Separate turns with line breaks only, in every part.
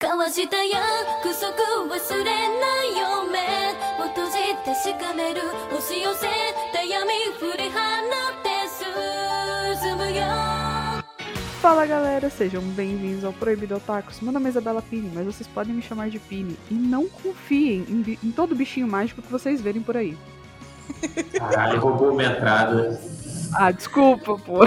交わした約束忘れないよ目を閉じてしかめる押し寄せた闇振り放って進むよ
Fala galera, sejam bem-vindos ao Proibido Otakus. Meu nome é Isabela Pini, mas vocês podem me chamar de Pini. E não confiem em, bi- em todo bichinho mágico que vocês verem por aí.
Caralho, roubou minha entrada.
Ah, desculpa, pô.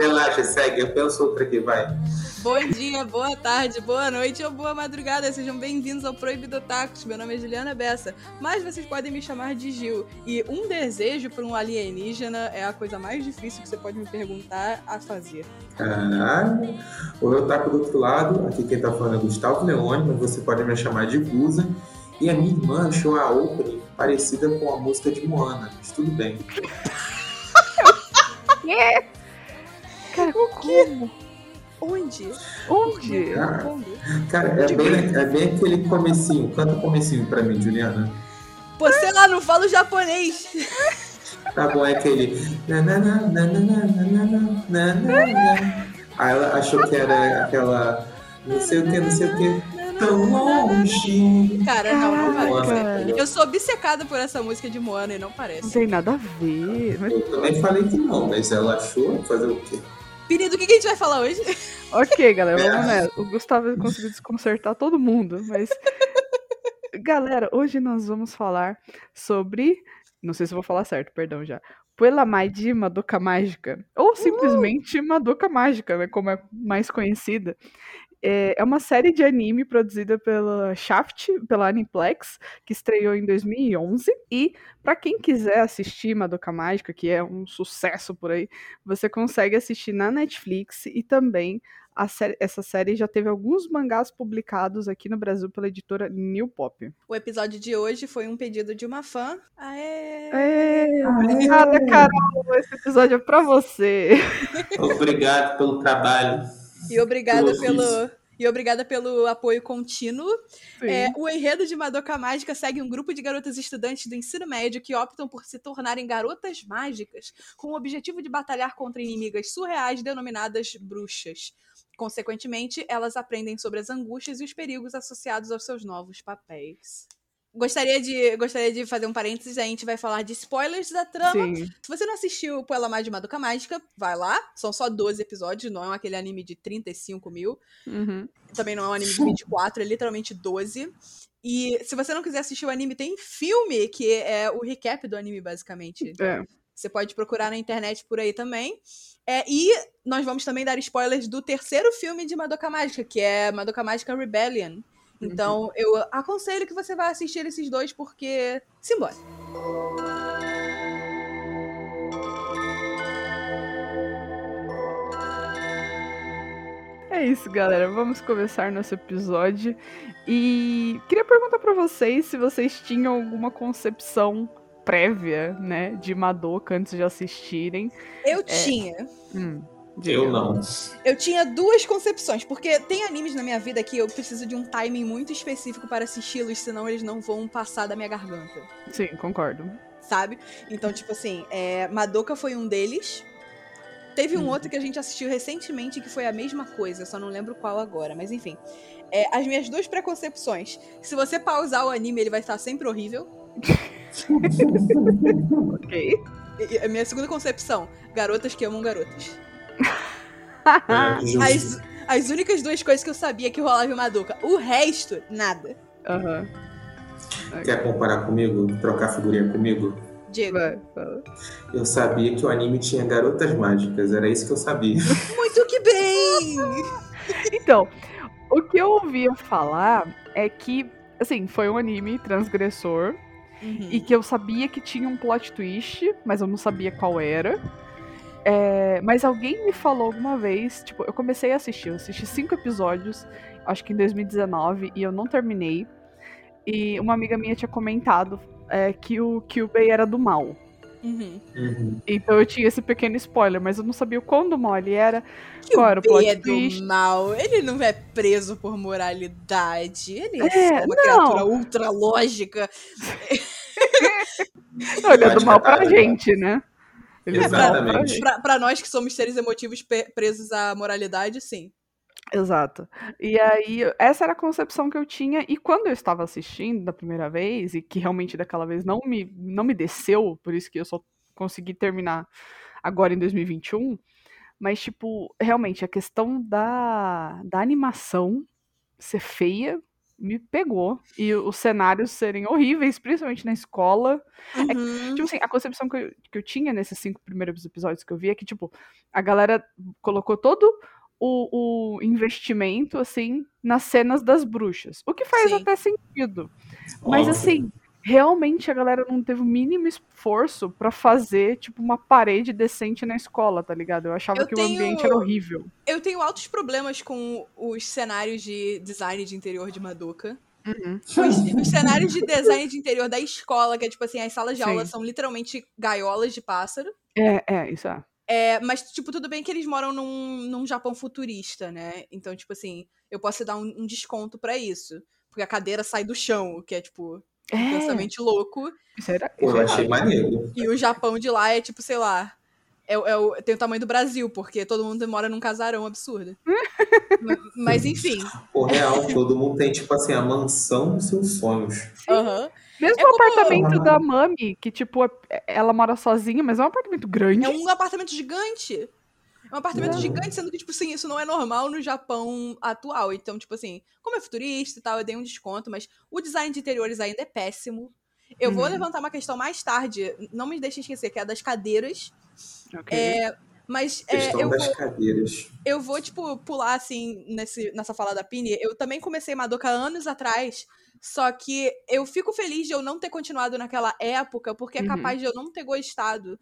Relaxa, segue. Eu penso outra aqui, vai.
Bom dia, boa tarde, boa noite ou boa madrugada. Sejam bem-vindos ao Proibido Tacos. Meu nome é Juliana Bessa, mas vocês podem me chamar de Gil. E um desejo para um alienígena é a coisa mais difícil que você pode me perguntar a fazer.
Caralho. O eu taco do outro lado. Aqui quem tá falando é Gustavo Leone, mas você pode me chamar de Guza. E a minha irmã achou a opening parecida com a música de Moana, mas tudo bem.
Cara, o como?
Onde?
Onde?
Cara,
Onde?
cara é, bem, é, bem, aquele comecinho. Canta o comecinho pra mim, Juliana.
Pô, sei lá, não falo japonês.
Tá bom, é aquele. Aí ela achou que era aquela. Não sei o que, não sei o que. Tão longe.
Cara, não, não parece. Eu sou obcecada por essa música de Moana e não parece.
Não tem nada a ver.
Eu também falei que não, mas ela achou fazer o quê?
Pini, do que que a gente vai falar hoje?
Ok, galera, vamos nessa. O Gustavo conseguiu desconcertar todo mundo, mas. galera, hoje nós vamos falar sobre. Não sei se eu vou falar certo, perdão já. Puelamai de Madoka Mágica. Ou simplesmente Madoka Mágica, né? Como é mais conhecida. É é uma série de anime produzida pela Shaft, pela Aniplex, que estreou em 2011. E pra quem quiser assistir Madoka Mágica, que é um sucesso por aí, você consegue assistir na Netflix e também a série- essa série já teve alguns mangás publicados aqui no Brasil pela editora New Pop.
O episódio de hoje foi um pedido de uma fã. Aê!
É, obrigada, Carol. Esse episódio é pra você.
Obrigado pelo trabalho.
E obrigada
Pelo
pelo. E obrigada pelo apoio contínuo. É, o enredo de Madoka Mágica segue um grupo de garotas estudantes do ensino médio que optam por se tornarem garotas mágicas com o objetivo de batalhar contra inimigas surreais denominadas bruxas. Consequentemente, elas aprendem sobre as angústias e os perigos associados aos seus novos papéis. Gostaria de, gostaria de fazer um parênteses, a gente vai falar de spoilers da trama.
Sim.
Se você não assistiu Puella Mais de Madoka Mágica, vai lá. São só 12 episódios, não é aquele anime de 35 mil.
Uhum.
Também não é um anime de 24, é literalmente 12. E se você não quiser assistir o anime, tem filme, que é o recap do anime, basicamente.
É.
Você pode procurar na internet por aí também. É, e nós vamos também dar spoilers do terceiro filme de Madoka Mágica, que é Madoka Mágica Rebellion. Então, eu aconselho que você vá assistir esses dois, porque. Simbora.
É isso, galera. Vamos começar nosso episódio. E queria perguntar pra vocês se vocês tinham alguma concepção prévia, né, de Madoka antes de assistirem.
Eu tinha.
Hum,
Eu não.
Eu tinha duas concepções, porque tem animes na minha vida que eu preciso de um timing muito específico para assisti-los, senão eles não vão passar da minha garganta,
Sim, concordo.
sabe? Então, tipo assim, é, Madoka foi um deles. Teve um
Uhum.
outro que a gente assistiu recentemente que foi a mesma coisa, eu só não lembro qual agora, mas enfim. É, as minhas duas preconcepções. Se você pausar o anime, ele vai estar sempre horrível.
Ok.
E a minha segunda concepção, garotas que amam garotas.
É.
As, as únicas duas coisas que eu sabia que rolava em Madoka. O resto, nada.
Aham.
Quer comparar comigo? Trocar figurinha comigo?
Fala.
Eu sabia que o anime tinha garotas mágicas, era isso que eu sabia.
Muito que bem!
Então, o que eu ouvia falar é que, assim, foi um anime transgressor e que eu sabia que tinha um plot twist, mas eu não sabia qual era. É, mas alguém me falou alguma vez, tipo, eu comecei a assistir, eu assisti cinco episódios, acho que em 2019, e eu não terminei. E uma amiga minha tinha comentado é, que o Kyubei era do mal.
Uhum.
Uhum.
Então eu tinha esse pequeno spoiler, mas eu não sabia o quão do mal ele era. Qual era o plot
é do
twist?
mal. Ele não é preso por moralidade. Ele é,
É,
uma
não.
criatura ultra lógica.
Ele é do mal pra
Exatamente.
gente, né? É pra
Exatamente.
Pra, pra nós que somos seres emotivos presos à moralidade, sim.
Exato. E aí, essa era a concepção que eu tinha, e quando eu estava assistindo da primeira vez, e que realmente daquela vez não me, não me desceu, por isso que eu só consegui terminar agora em 2021, mas, tipo, realmente, a questão da, da animação ser feia me pegou, e os cenários serem horríveis, principalmente na escola. É que,
Uhum.
tipo assim, a concepção que eu, que eu tinha nesses cinco primeiros episódios que eu vi é que, tipo, a galera colocou todo o, o investimento, assim, nas cenas das bruxas. O que faz
Sim.
até sentido. Mas, assim, realmente a galera não teve o mínimo esforço pra fazer, tipo, uma parede decente na escola, tá ligado? Eu achava
Eu
que
tenho-
o ambiente era horrível.
Eu tenho altos problemas com os cenários de design de interior de Madoka. Os, os cenários de design de interior da escola, que é tipo assim, as salas de
Sim.
aula são literalmente gaiolas de pássaro.
É, é, isso é.
É, mas, tipo, tudo bem que eles moram num, num Japão futurista, né? Então, tipo assim, eu posso dar um, um desconto pra isso. Porque a cadeira sai do chão, o que é, tipo, intensamente louco.
isso era,
Pô,
isso
eu achei maneiro.
E o Japão de lá é, tipo, sei lá. É, o- é o, tem o tamanho do Brasil, porque todo mundo mora num casarão absurdo. Mas, enfim.
Pô, real, todo mundo tem, tipo assim, a mansão dos seus sonhos.
aham.
Mesmo
É
o
como-
apartamento da Mami, que, tipo, é- ela mora sozinha, mas é um apartamento grande.
É um apartamento gigante. É um apartamento
Não.
gigante, sendo que, tipo assim, isso não é normal no Japão atual. Então, tipo assim, como é futurista e tal, eu dei um desconto, mas o design de interiores ainda é péssimo. Eu vou
Uhum.
levantar uma questão mais tarde, não me deixe esquecer, que é a das cadeiras.
Ok.
É, mas é,
Questão
eu,
das
vou,
cadeiras.
eu vou, tipo, pular, assim, nesse, nessa fala da Pini. Eu também comecei Madoka anos atrás, só que eu fico feliz de eu não ter continuado naquela época, porque é
Uhum.
capaz de eu não ter gostado.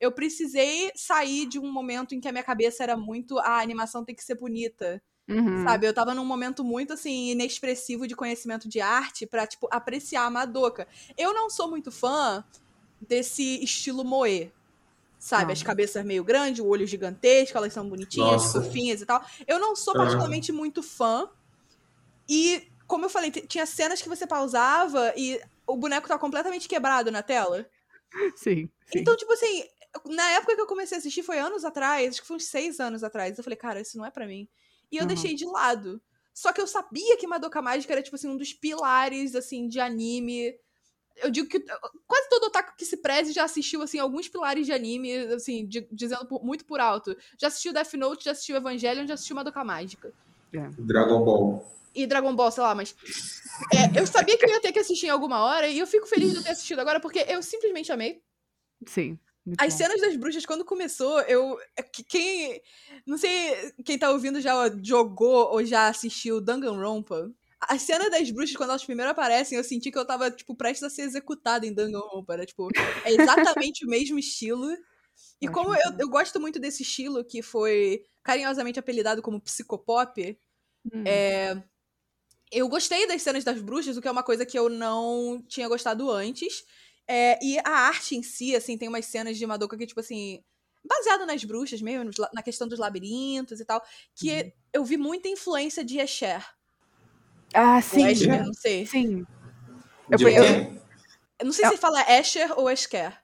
Eu precisei sair de um momento em que a minha cabeça era muito a animação tem que ser bonita,
Uhum.
sabe? Eu tava num momento muito, assim, inexpressivo de conhecimento de arte pra, tipo, apreciar a Madoka. Eu não sou muito fã desse estilo moe. Sabe,
Não.
as cabeças meio grandes, o olho gigantesco, elas são bonitinhas,
Nossa.
fofinhas e tal. Eu não sou
Ah.
particularmente muito fã. E, como eu falei, tinha cenas que você pausava e o boneco tá completamente quebrado na tela.
Sim, sim.
Então, tipo assim, na época que eu comecei a assistir, foi anos atrás, acho que foi uns seis anos atrás. Eu falei, cara, isso não é pra mim. E eu
Uhum.
deixei de lado. Só que eu sabia que Madoka Mágica era, tipo assim, um dos pilares, assim, de anime. Eu digo que quase todo otaku que se preze já assistiu, assim, alguns pilares de anime, assim, de- dizendo por- muito por alto. Já assistiu Death Note, já assistiu Evangelion, já assistiu Madoka Mágica.
Dragon Ball.
E Dragon Ball, sei lá, mas. é, eu sabia que eu ia ter que assistir em alguma hora, e eu fico feliz de eu ter assistido agora, porque eu simplesmente amei.
Sim. Muito
As
bom.
cenas das bruxas, quando começou, eu. é que- Quem. Não sei quem tá ouvindo já jogou ou já assistiu Danganronpa. As cenas das bruxas, quando elas primeiro aparecem, eu senti que eu tava, tipo, prestes a ser executada em Danganronpa. Era, tipo, é exatamente o mesmo estilo. E
Eu
como eu, eu gosto muito desse estilo, que foi carinhosamente apelidado como psicopop,
Hum.
é, eu gostei das cenas das bruxas, o que é uma coisa que eu não tinha gostado antes. É, e a arte em si, assim, tem umas cenas de Madoka que, tipo assim, baseado nas bruxas mesmo, na questão dos labirintos e tal, que eu vi muita influência de Escher.
Ah,
Ou
sim.
Escher, não sei.
Sim. Eu
quem?
Eu não sei
Eu-
se fala Escher ou Escher.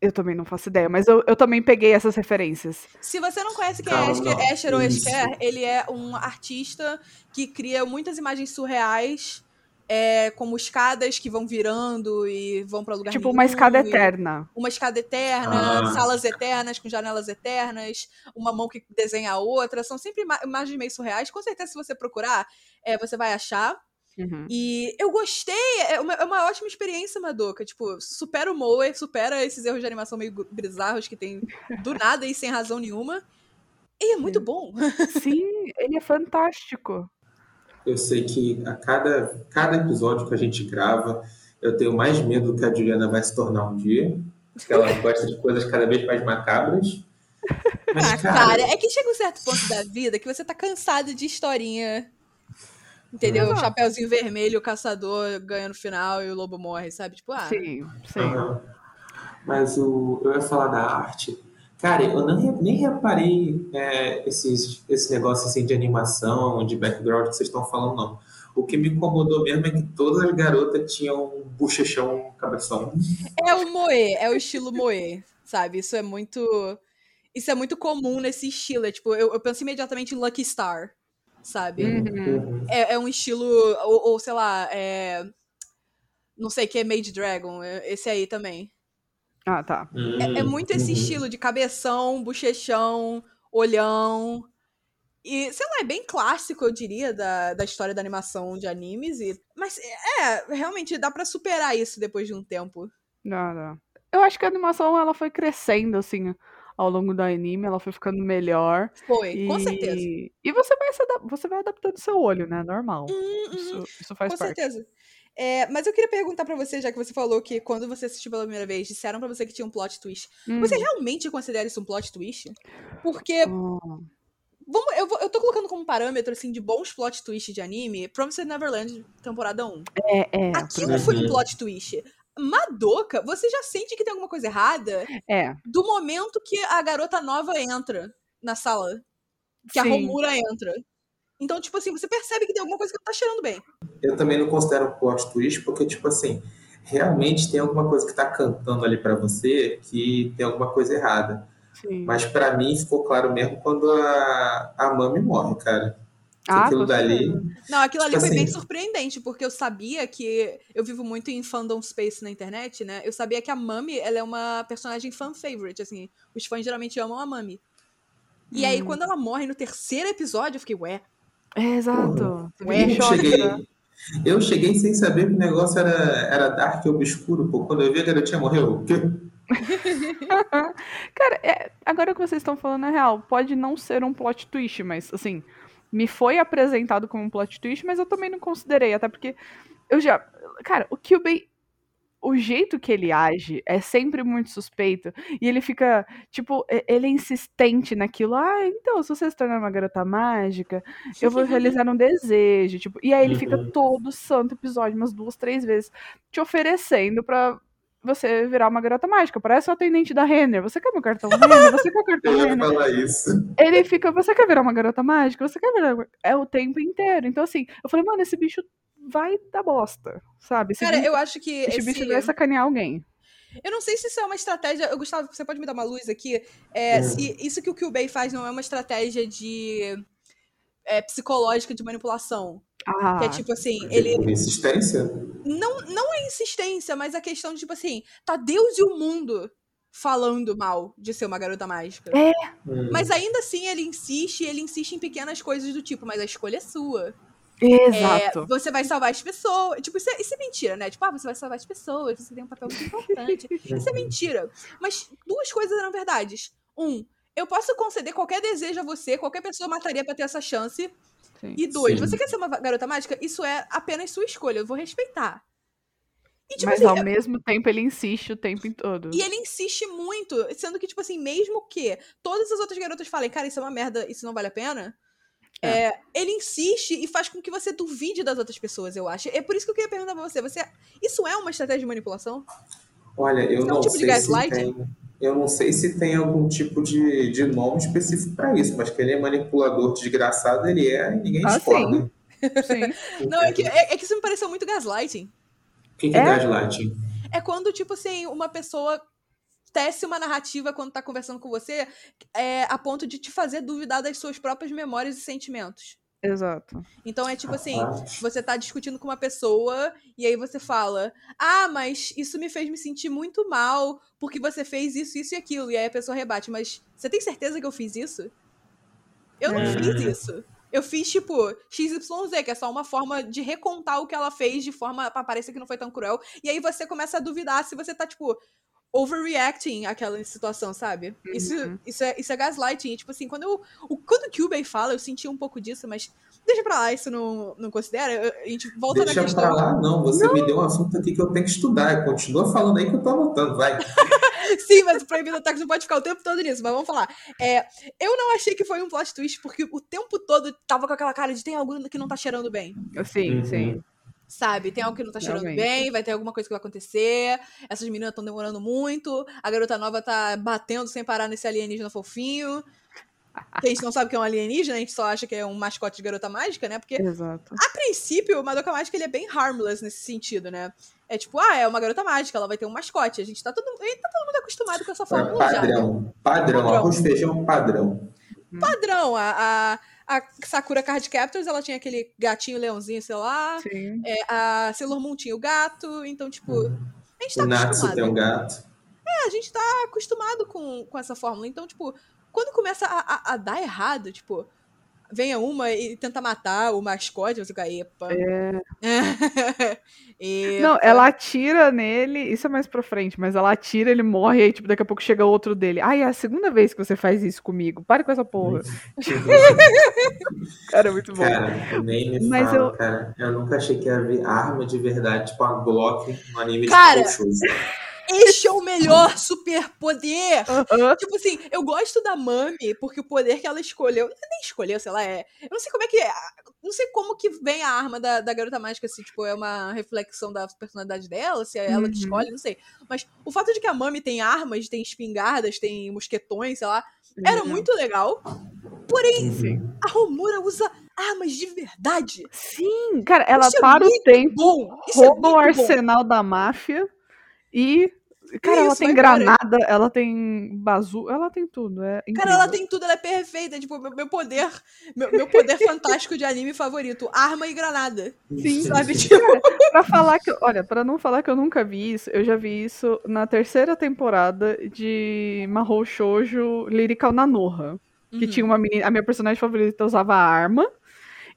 Eu também não faço ideia, mas eu, eu também peguei essas referências.
Se você não conhece quem é Escher. Escher ou. Escher, ele é um artista que cria muitas imagens surreais, é, como escadas que vão virando e vão pra lugar
tipo, uma
nenhum,
escada
e-
eterna.
uma escada eterna,
Ah.
salas eternas com janelas eternas, uma mão que desenha a outra. São sempre ima- imagens meio surreais. Com certeza, se você procurar, é, você vai achar.
Uhum.
E eu gostei, é uma, é uma ótima experiência, Madoka. Tipo, supera o Moe, supera esses erros de animação meio bizarros que tem do nada e sem razão nenhuma. E é muito
Sim.
bom.
Sim, ele é fantástico.
Eu sei que a cada, cada episódio que a gente grava, eu tenho mais medo do que a Juliana vai se tornar um dia. Porque ela gosta de coisas cada vez mais macabras. Mas,
Ah,
cara,
cara, é que chega um certo ponto da vida que você tá cansado de historinha. Entendeu?
Exato.
Chapeuzinho vermelho, o caçador ganha no final e o lobo morre, sabe? Tipo, ah.
Sim, sim.
Aham. Mas o, eu ia falar da arte. Cara, eu não, nem reparei é, esses, esse negócio assim de animação, de background que vocês estão falando, não. O que me incomodou mesmo é que todas as garotas tinham um bochechão, cabeção.
É o moe, é o estilo moe, sabe? Isso é muito. Isso é muito comum nesse estilo. É, tipo, eu, eu penso imediatamente em Lucky Star. sabe?
Uhum.
Uhum.
É, é um estilo, ou, ou, sei lá, é. Não sei, que é Made Dragon, é- esse aí também.
Ah, tá.
É, é muito esse
Uhum.
estilo de cabeção, bochechão, olhão. E, sei lá, é bem clássico, eu diria, da, da história da animação de animes. E, mas, é, realmente dá pra superar isso depois de um tempo.
Não, não. Eu acho que a animação ela foi crescendo, assim, ao longo do anime, ela foi ficando melhor.
Foi, com
e...
certeza.
E você vai, se adap- você vai adaptando seu olho, né? Normal.
Hum, uhum.
Isso, isso faz
Com
parte.
certeza. É, mas eu queria perguntar pra você, já que você falou que quando você assistiu pela primeira vez, disseram pra você que tinha um plot twist.
Hum.
Você realmente considera isso um plot twist? Porque,
Hum.
vamos, eu, vou- eu tô colocando como parâmetro, assim, de bons plot twists de anime, Promised Neverland, temporada 1.
É, é.
Aquilo foi um plot twist. Madoka, você já sente que tem alguma coisa errada
É.
do momento que a garota nova entra na sala. Que a
Sim.
Romura entra. Então, tipo assim, você percebe que tem alguma coisa que não tá cheirando bem.
Eu também não considero um plot twist, porque, tipo assim, realmente tem alguma coisa que tá cantando ali pra você que tem alguma coisa errada.
Sim.
Mas pra mim ficou claro mesmo quando a, a Mami morre, cara.
Ah,
aquilo dali.
Não, aquilo ali
Tipo
foi bem
assim-
surpreendente, porque eu sabia que. Eu vivo muito em fandom space na internet, né? Eu sabia que a Mami, ela é uma personagem fan favorite, assim. Os fãs geralmente amam a Mami. E aí,
Hum.
quando ela morre no terceiro episódio, eu fiquei, ué.
É, exato.
Eu
choque, né?
cheguei, eu cheguei sem saber que o negócio era, era dark e obscuro, pô. Quando eu vi a garotinha morreu, o quê?
Cara, é, agora que vocês estão falando é real. Pode não ser um plot twist, mas assim, me foi apresentado como um plot twist, mas eu também não considerei, até porque eu já. Cara, o Kyubey. O jeito que ele age é sempre muito suspeito. E ele fica, tipo, ele é insistente naquilo. Ah, então, se você se tornar uma garota mágica, eu vou realizar um desejo. Tipo, e aí ele fica
Uhum.
todo santo episódio, umas duas, três vezes, te oferecendo pra você virar uma garota mágica. Parece o atendente da Renner. Você quer meu cartão Renner? Você quer o cartão
Eu
Renner?
falar isso.
Ele fica, você quer virar uma garota mágica? Você quer virar. uma-" É o tempo inteiro. Então, assim, eu falei, mano, esse bicho vai dar bosta, sabe? Esse,
Cara,
bicho,
eu acho que.
esse
esse-
bicho vai sacanear alguém.
Eu não sei se isso é uma estratégia. Eu, Gustavo, você pode me dar uma luz aqui? É,
Hum.
Se isso que o Kyubey faz não é uma estratégia de. é, psicológica de manipulação.
Ah,
Que é tipo assim, ele.
Insistência?
Não, não é insistência, mas a questão de, tipo assim, tá Deus e o mundo falando mal de ser uma garota mágica.
É.
Hum.
Mas ainda assim ele insiste, ele insiste em pequenas coisas do tipo, mas a escolha é sua.
Exato.
É, você vai salvar as pessoas. Tipo, isso é, isso é mentira, né? Tipo, ah, você vai salvar as pessoas, você tem um papel muito importante. Isso é mentira. Mas duas coisas eram verdades. Um, eu posso conceder qualquer desejo a você, qualquer pessoa mataria pra ter essa chance.
Sim.
E dois,
Sim.
você quer ser uma garota mágica? Isso é apenas sua escolha, eu vou respeitar. E, tipo
Mas
assim,
ao mesmo tempo ele insiste o tempo todo.
e ele insiste muito, sendo que, tipo assim, mesmo que todas as outras garotas falem, cara, isso é uma merda, isso não vale a pena.
É.
é, ele insiste e faz com que você duvide das outras pessoas, eu acho. É por isso que eu queria perguntar pra você: você isso é uma estratégia de manipulação?
Olha, eu
Isso é um
não
tipo
sei se tem. Eu não sei se tem algum tipo de, de nome específico para isso, mas que ele é manipulador desgraçado, ele é e ninguém
Ah,
discorda.
Sim.
Não, é que, é, é que isso me pareceu muito gaslighting.
O que, que é,
É?
gaslighting?
É quando, tipo assim, uma pessoa tece uma narrativa quando tá conversando com você é, a ponto de te fazer duvidar das suas próprias memórias e sentimentos.
Exato.
Então é tipo assim, você tá discutindo com uma pessoa e aí você fala: "Ah, mas isso me fez me sentir muito mal porque você fez isso, isso e aquilo". E aí a pessoa rebate: "Mas você tem certeza que eu fiz isso?". Eu não
É.
fiz isso. Eu fiz tipo XYZ, que é só uma forma de recontar o que ela fez de forma pra parecer que não foi tão cruel. E aí você começa a duvidar se você tá tipo overreacting àquela situação, sabe? Isso,
Uhum.
isso, é, isso é gaslighting. E, tipo assim, quando, eu, o, quando o Kyubey fala, eu senti um pouco disso, mas deixa pra lá, isso não, não considera. Eu- a gente volta na
Deixa
questão.
pra lá, não. Você me deu um assunto aqui que eu tenho que estudar. Continua falando aí que eu tô anotando, vai.
Sim, mas o Proibido Ataque não pode ficar o tempo todo nisso, mas vamos falar. É, eu não achei que foi um plot twist, porque o tempo todo tava com aquela cara de tem algo que não tá cheirando bem.
Sim,
Uhum.
sim.
Sabe? Tem algo que não tá cheirando
Realmente.
bem, vai ter alguma coisa que vai acontecer. Essas meninas estão demorando muito. A garota nova tá batendo sem parar nesse alienígena fofinho. Que a gente não sabe que é um alienígena, a gente só acha que é um mascote de garota mágica, né? Porque
Exato.
a princípio, o Madoka Mágica ele é bem harmless nesse sentido, né? É tipo, ah, é uma garota mágica, ela vai ter um mascote. A gente tá todo, tá todo mundo acostumado com essa fórmula já. né?
Padrão. Padrão.
Padrão.
Arroz, feijão, padrão.
Padrão, a, a, a Sakura Card Captors, ela tinha aquele gatinho leãozinho, sei lá.
Sim.
É, a Sailor Moon tinha o gato. Então, tipo, a gente tá
O Natsu
acostumado.
tem um gato.
É, a gente tá acostumado com, com essa fórmula. Então, tipo, quando começa a, a- a dar errado, tipo, venha uma e tenta matar o mascote, você fica, epa. epa.
Não, ela atira nele, isso é mais pra frente, mas ela atira, ele morre, e aí, tipo, daqui a pouco chega outro dele. Ai, é a segunda vez que você faz isso comigo. Pare com essa porra. Cara, é muito bom.
Cara, nem me
Mas
fala,
eu-
cara. Eu nunca achei que ia ver arma de verdade, tipo a Glock no anime
Cara,
de Shoujo.
Este é o melhor superpoder!
Aham.
Tipo assim, eu gosto da Mami porque o poder que ela escolheu. Nem escolheu, sei lá, é. Eu não sei como é que é. Não sei como que vem a arma da, da garota mágica, se tipo, é uma reflexão da personalidade dela, se é ela que
Uhum.
escolhe, não sei. Mas o fato de que a Mami tem armas, tem espingardas, tem mosquetões, sei lá, era
Uhum.
muito legal. Porém,
Sim.
a Romura usa armas de verdade.
Sim, cara, ela
Isso é
para o
muito
tempo,
Bom, isso é
rouba o
muito bom.
arsenal da máfia e. Cara, ela
Isso,
tem
vai embora.
granada, ela tem bazu, ela tem tudo. É incrível.
Cara, ela tem tudo, ela é perfeita. Tipo, meu, meu poder, meu, meu poder fantástico de anime favorito: arma e granada.
Sim,
Sabe? Tipo,
Pra falar que, olha, pra não falar que eu nunca vi isso, eu já vi isso na terceira temporada de Mahou Shoujo Lyrical Nanoha. Que
Uhum.
tinha uma menina, a minha personagem favorita usava arma.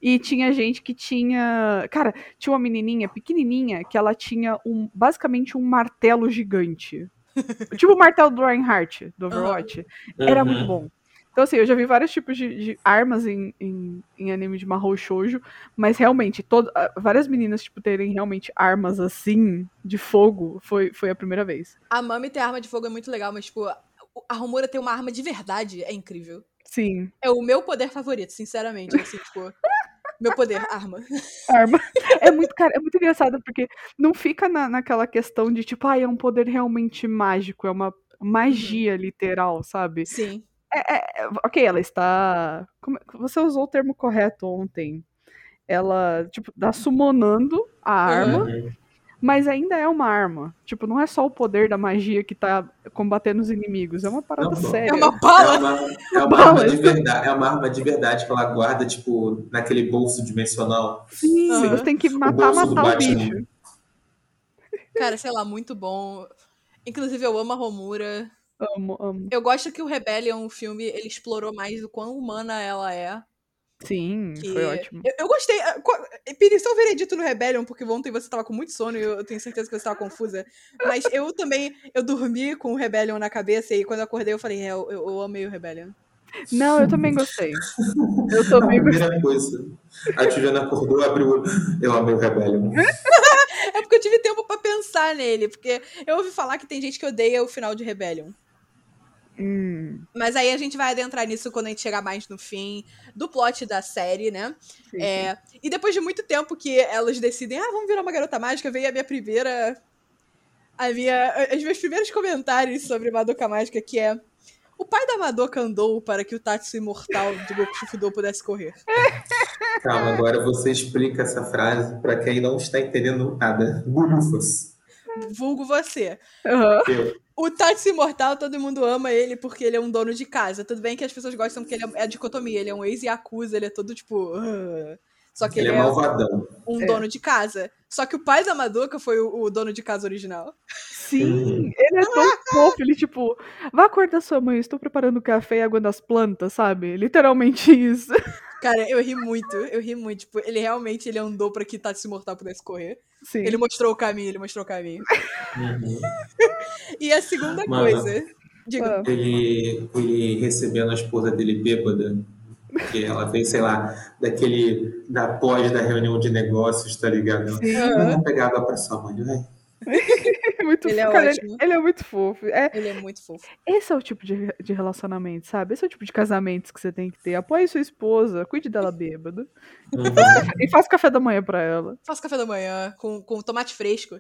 E tinha gente que tinha. Cara, tinha uma menininha pequenininha que ela tinha um basicamente um martelo gigante. tipo o martelo do Reinhardt, do Overwatch. Era
Uhum.
muito bom. Então, assim, eu já vi vários tipos de, de armas em, em, em anime de Mahou Shoujo, mas realmente, todo, ah, várias meninas, tipo, terem realmente armas assim, de fogo, foi, foi a primeira vez.
A Mami ter arma de fogo é muito legal, mas, tipo, a Romura ter uma arma de verdade é incrível.
Sim,
É o meu poder favorito, sinceramente. Assim, tipo, meu poder, arma.
arma. É muito, cara, é muito engraçado, porque não fica na, naquela questão de, tipo, ah, é um poder realmente mágico, é uma magia literal, sabe?
Sim.
É, ok, ela está. como é- você usou o termo correto ontem. Ela, tipo, tá summonando a arma,
Uhum.
Mas ainda é uma arma. Tipo, não é só o poder da magia que tá combatendo os inimigos, é uma parada
Não, não.
séria.
É uma
É
bala.
uma, é uma
Bala,
arma de verdade. É uma arma de verdade que ela guarda, tipo, naquele bolso dimensional.
Sim, você tem que
O
matar,
do
matar o bicho.
Cara, sei lá, muito bom. Inclusive, eu amo a Romura.
Amo, amo.
Eu gosto que o Rebellion, o filme, ele explorou mais o quão humana ela é.
Sim,
Que...
foi ótimo.
Eu, eu gostei. ah, qu- Piri, seu veredito no Rebellion, porque ontem você tava com muito sono e eu tenho certeza que você tava confusa. Mas eu também, eu dormi com o Rebellion na cabeça e quando eu acordei eu falei, é, eu, eu, eu amei o Rebellion.
Não, eu também gostei. Eu
A
também gostei.
primeira coisa. A Juliana acordou, abriu o olho. Eu amei o Rebellion.
É porque eu tive tempo pra pensar nele, porque eu ouvi falar que tem gente que odeia o final de Rebellion.
Hum,
Mas aí a gente vai adentrar nisso quando a gente chegar mais no fim do plot da série, né?
sim,
É, e depois de muito tempo que elas decidem, ah, vamos virar uma garota mágica, veio a minha primeira. A minha, os meus primeiros comentários sobre Madoka Mágica, que é. O pai da Madoka andou para que o Tatsu imortal de Goku Shufudo pudesse correr.
Calma, agora você explica essa frase pra quem não está entendendo nada. Bulufas.
Vulgo você.
Eu.
O Tatsu imortal, todo mundo ama ele porque ele é um dono de casa. Tudo bem que as pessoas gostam porque ele é, é a dicotomia. Ele é um ex-yakuza, ele é todo tipo. "Ah". Só que
Ele
ele,
é
é
malvadão.
um
É.
dono de casa. Só que o pai da Madoka foi o, o dono de casa original.
Sim, ele é tão fofo, ele tipo, vá acordar sua mãe, estou preparando café e água das plantas, sabe? Literalmente isso.
Cara, eu ri muito, eu ri muito. Tipo, ele realmente ele andou pra que Tatsu Imortal pudesse correr.
Sim.
Ele mostrou o caminho, ele mostrou o caminho.
Uhum.
E a segunda
Mano.
coisa. Diga.
Ah,
Ele, ele recebendo a esposa dele bêbada. Que ela veio, sei lá, daquele. Da pós da reunião de negócios, tá ligado?
sim,
Vamos pegar água pra sua mãe, vai.
é muito
Ele é
fofo. Cara,
ótimo.
ele, ele é muito fofo. É,
Ele é muito fofo.
esse é o tipo de, de relacionamento, sabe? Esse é o tipo de casamentos que você tem que ter. Apoie sua esposa, cuide dela bêbada.
Uhum.
E faça café da manhã pra ela.
Faço café da manhã com, com tomate fresco.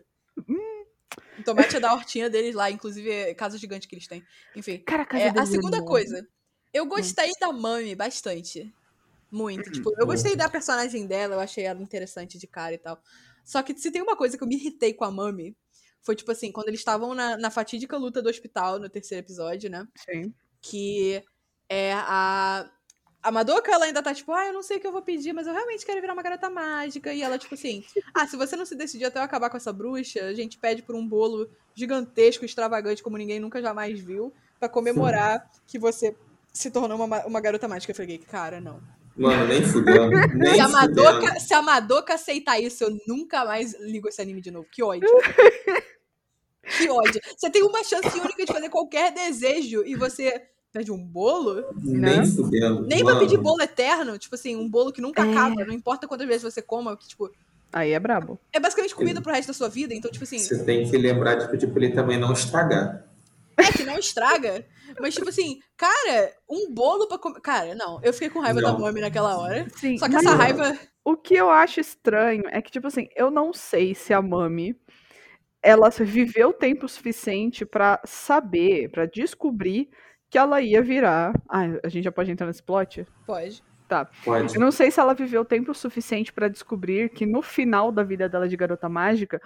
O tomate é da hortinha deles lá, inclusive é casa gigante que eles têm. Enfim.
Cara, a casa
É, a
é
segunda
enorme.
coisa. Eu gostei da Mami bastante. Muito. Tipo, eu gostei da personagem dela, eu achei ela interessante de cara e tal. Só que se tem uma coisa que eu me irritei com a Mami, foi tipo assim, quando eles estavam na, na fatídica luta do hospital, no terceiro episódio, né?
Sim.
Que é a. a Madoka, ela ainda tá tipo, ah, eu não sei o que eu vou pedir, mas eu realmente quero virar uma garota mágica. E ela, tipo assim, ah, se você não se decidir até eu acabar com essa bruxa, a gente pede por um bolo gigantesco, extravagante, como ninguém nunca jamais viu, pra comemorar que você se tornou uma, uma garota mágica. Eu falei, cara, não.
Mano, nem fudendo. Nem
Se a, se a Madoka aceitar isso, eu nunca mais ligo esse anime de novo. Que ódio. que ódio. Você tem uma chance única de fazer qualquer desejo e você pede um bolo?
Nem fudendo.
Nem pra
Mano,
pedir bolo eterno, tipo assim, um bolo que nunca acaba, não importa quantas vezes você coma, que, tipo,
Aí é brabo.
é basicamente comida pro resto da sua vida, então, tipo assim,
Você tem que lembrar de pedir pra ele também não estragar.
É que não estraga, mas, tipo assim, cara, um bolo pra comer. Cara, não, eu fiquei com raiva da
Não.
Mami naquela hora.
Sim,
Só que essa raiva.
o que eu acho estranho é que, tipo assim, eu não sei se a Mami ela viveu tempo suficiente pra saber, pra descobrir que ela ia virar. Ah, a gente já pode entrar nesse plot?
Pode.
Pode.
Eu não sei se ela viveu tempo suficiente pra descobrir que no final da vida dela de garota mágica,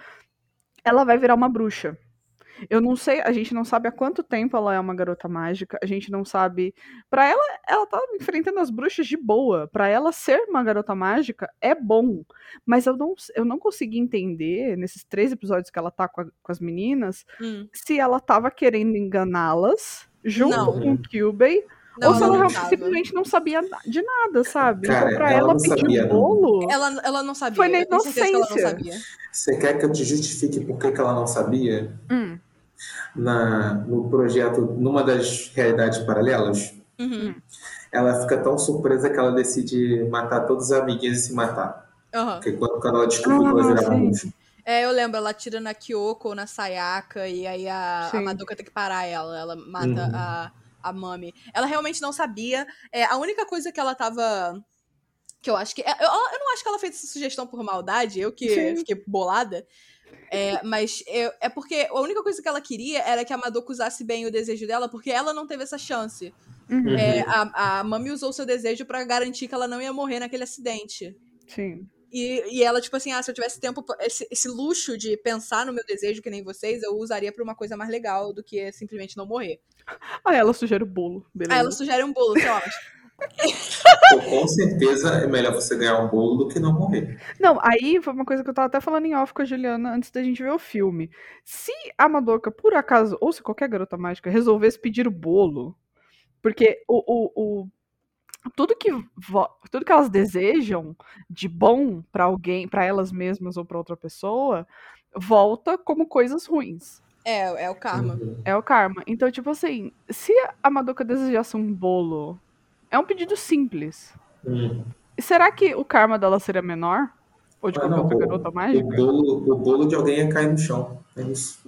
ela vai virar uma bruxa. Eu não sei, a gente não sabe há quanto tempo ela é uma garota mágica, a gente não sabe. Pra ela, ela tá enfrentando as bruxas de boa. Pra ela ser uma garota mágica é bom, mas eu não, eu não consegui entender nesses três episódios que ela tá com, a- com as meninas
Hum.
se ela tava querendo enganá-las junto
Não.
com o Kyubey
Não,
ou se ela
não
simplesmente não sabia de nada, sabe?
Cara,
então, pra
ela
ela, pedir
sabia, não.
bolo.
Ela, ela não sabia.
Foi na
certeza que ela não
inocência.
sabia.
Você quer que eu te justifique por que que ela não sabia?
Hum,
Na, no projeto, numa das realidades paralelas,
Uhum.
ela fica tão surpresa que ela decide matar todos os amiguinhos e se matar.
Aham.
Porque quando, quando ela descobriu que
Ah, sim.
bruxa.
É, eu lembro, ela tira na Kyoko ou na Sayaka, e aí a, a. Madoka tem que parar ela. Ela mata
Uhum.
a, a Mami. Ela realmente não sabia. É, a única coisa que ela tava. Que eu acho que. Eu, eu não acho que ela fez essa sugestão por maldade, eu que
Sim.
fiquei bolada. É, mas eu- é porque a única coisa que ela queria era que a Madoka usasse bem o desejo dela, porque ela não teve essa chance.
uhum,
É, a, a Mami usou seu desejo pra garantir que ela não ia morrer naquele acidente.
Sim.
E, e ela, tipo assim, ah, se eu tivesse tempo, esse, esse luxo de pensar no meu desejo, que nem vocês, eu usaria pra uma coisa mais legal do que simplesmente não morrer.
Aí ela sugere o bolo, beleza.
Aí ela sugere um bolo,
Pô, com certeza é melhor você ganhar um bolo do que não morrer.
Não, aí foi uma coisa que eu tava até falando em off com a Juliana antes da gente ver o filme. Se a Madoka, por acaso, ou se qualquer garota mágica, resolvesse pedir o bolo, porque o, o, o- tudo que tudo que elas desejam de bom pra alguém, pra elas mesmas ou pra outra pessoa, volta como coisas ruins.
é, é o karma.
Uhum.
É o karma. Então, tipo assim, se a Madoka desejasse um bolo, é um pedido simples.
Hum.
Será que o karma dela seria menor? Ou de
Ah,
qualquer
não,
outra garota
o
mágica?
bolo, o bolo de alguém ia cair no chão. É isso.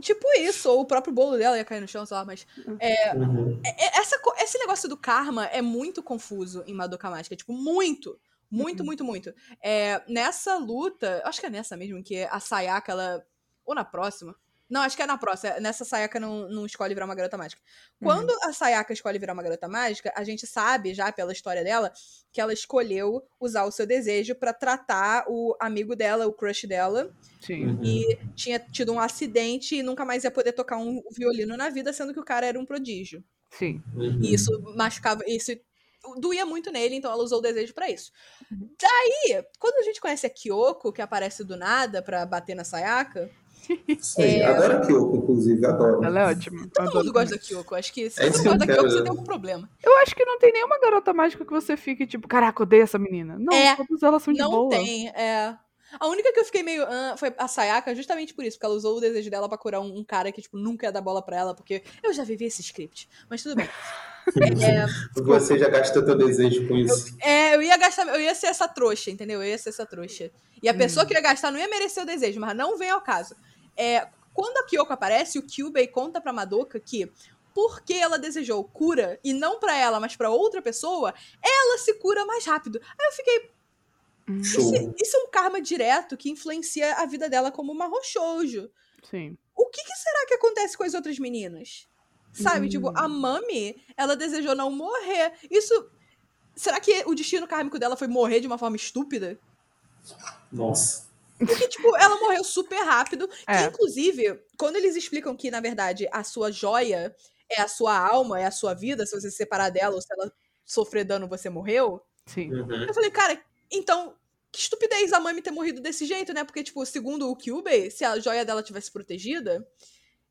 Tipo isso, ou o próprio bolo dela ia cair no chão, sei lá, mas.
Uhum.
é- essa, co- esse negócio do karma é muito confuso em Madoka Mágica. Tipo, muito. Muito,
Uhum.
muito, muito. É, nessa luta, acho que é nessa mesmo, que a Sayaka, ela. Ou na próxima. Não, acho que é na próxima. Nessa Sayaka não, não escolhe virar uma garota mágica. Quando a Sayaka escolhe virar uma garota mágica, a gente sabe já pela história dela que ela escolheu usar o seu desejo pra tratar o amigo dela, o crush dela,
Sim.
Uhum.
e tinha tido um acidente e nunca mais ia poder tocar um violino na vida, sendo que o cara era um prodígio.
Sim.
Uhum.
E isso machucava, isso doía muito nele, então ela usou o desejo pra isso. Daí, quando a gente conhece a Kyoko, que aparece do nada pra bater na Sayaka,
Sei,
É.
adoro a Kyoko, inclusive, adoro.
Ela é ótima.
todo
Adoro
mundo gosta da Kyoko. Acho que se
É
você não gosta da
eu
Kyoko, você tem algum problema.
Eu acho que não tem nenhuma garota mágica que você fique tipo, caraca, odeio essa menina. Não,
É,
todas elas são de
Não
boa.
tem, é. A única que eu fiquei meio. ah, foi a Sayaka, justamente por isso, porque ela usou o desejo dela pra curar um, um cara que, tipo, nunca ia dar bola pra ela, porque eu já vivi esse script. Mas tudo bem. É,
Você já gastou teu desejo com isso.
É, eu ia gastar, eu ia ser essa trouxa, entendeu? Eu ia ser essa trouxa. E a
Hum.
pessoa que ia gastar não ia merecer o desejo, mas não vem ao caso. É, quando a Kyoko aparece, o Kyubei conta pra Madoka que porque ela desejou cura, e não pra ela, mas pra outra pessoa, ela se cura mais rápido. Aí eu fiquei,
Hum,
isso, isso é um karma direto que influencia a vida dela como uma roshoujo.
Sim.
O que, que será que acontece com as outras meninas? Sabe,
Hum.
tipo, a Mami, ela desejou não morrer. Isso. Será que o destino kármico dela foi morrer de uma forma estúpida?
Nossa.
Porque, tipo, ela morreu super rápido. Que,
É.
inclusive, quando eles explicam que, na verdade, a sua joia é a sua alma, é a sua vida, se você se separar dela ou se ela sofrer dano, você morreu.
Sim.
Uhum.
Eu falei, cara, então, que estupidez a Mami ter morrido desse jeito, né? Porque, tipo, segundo o Kyubey, se a joia dela tivesse protegida,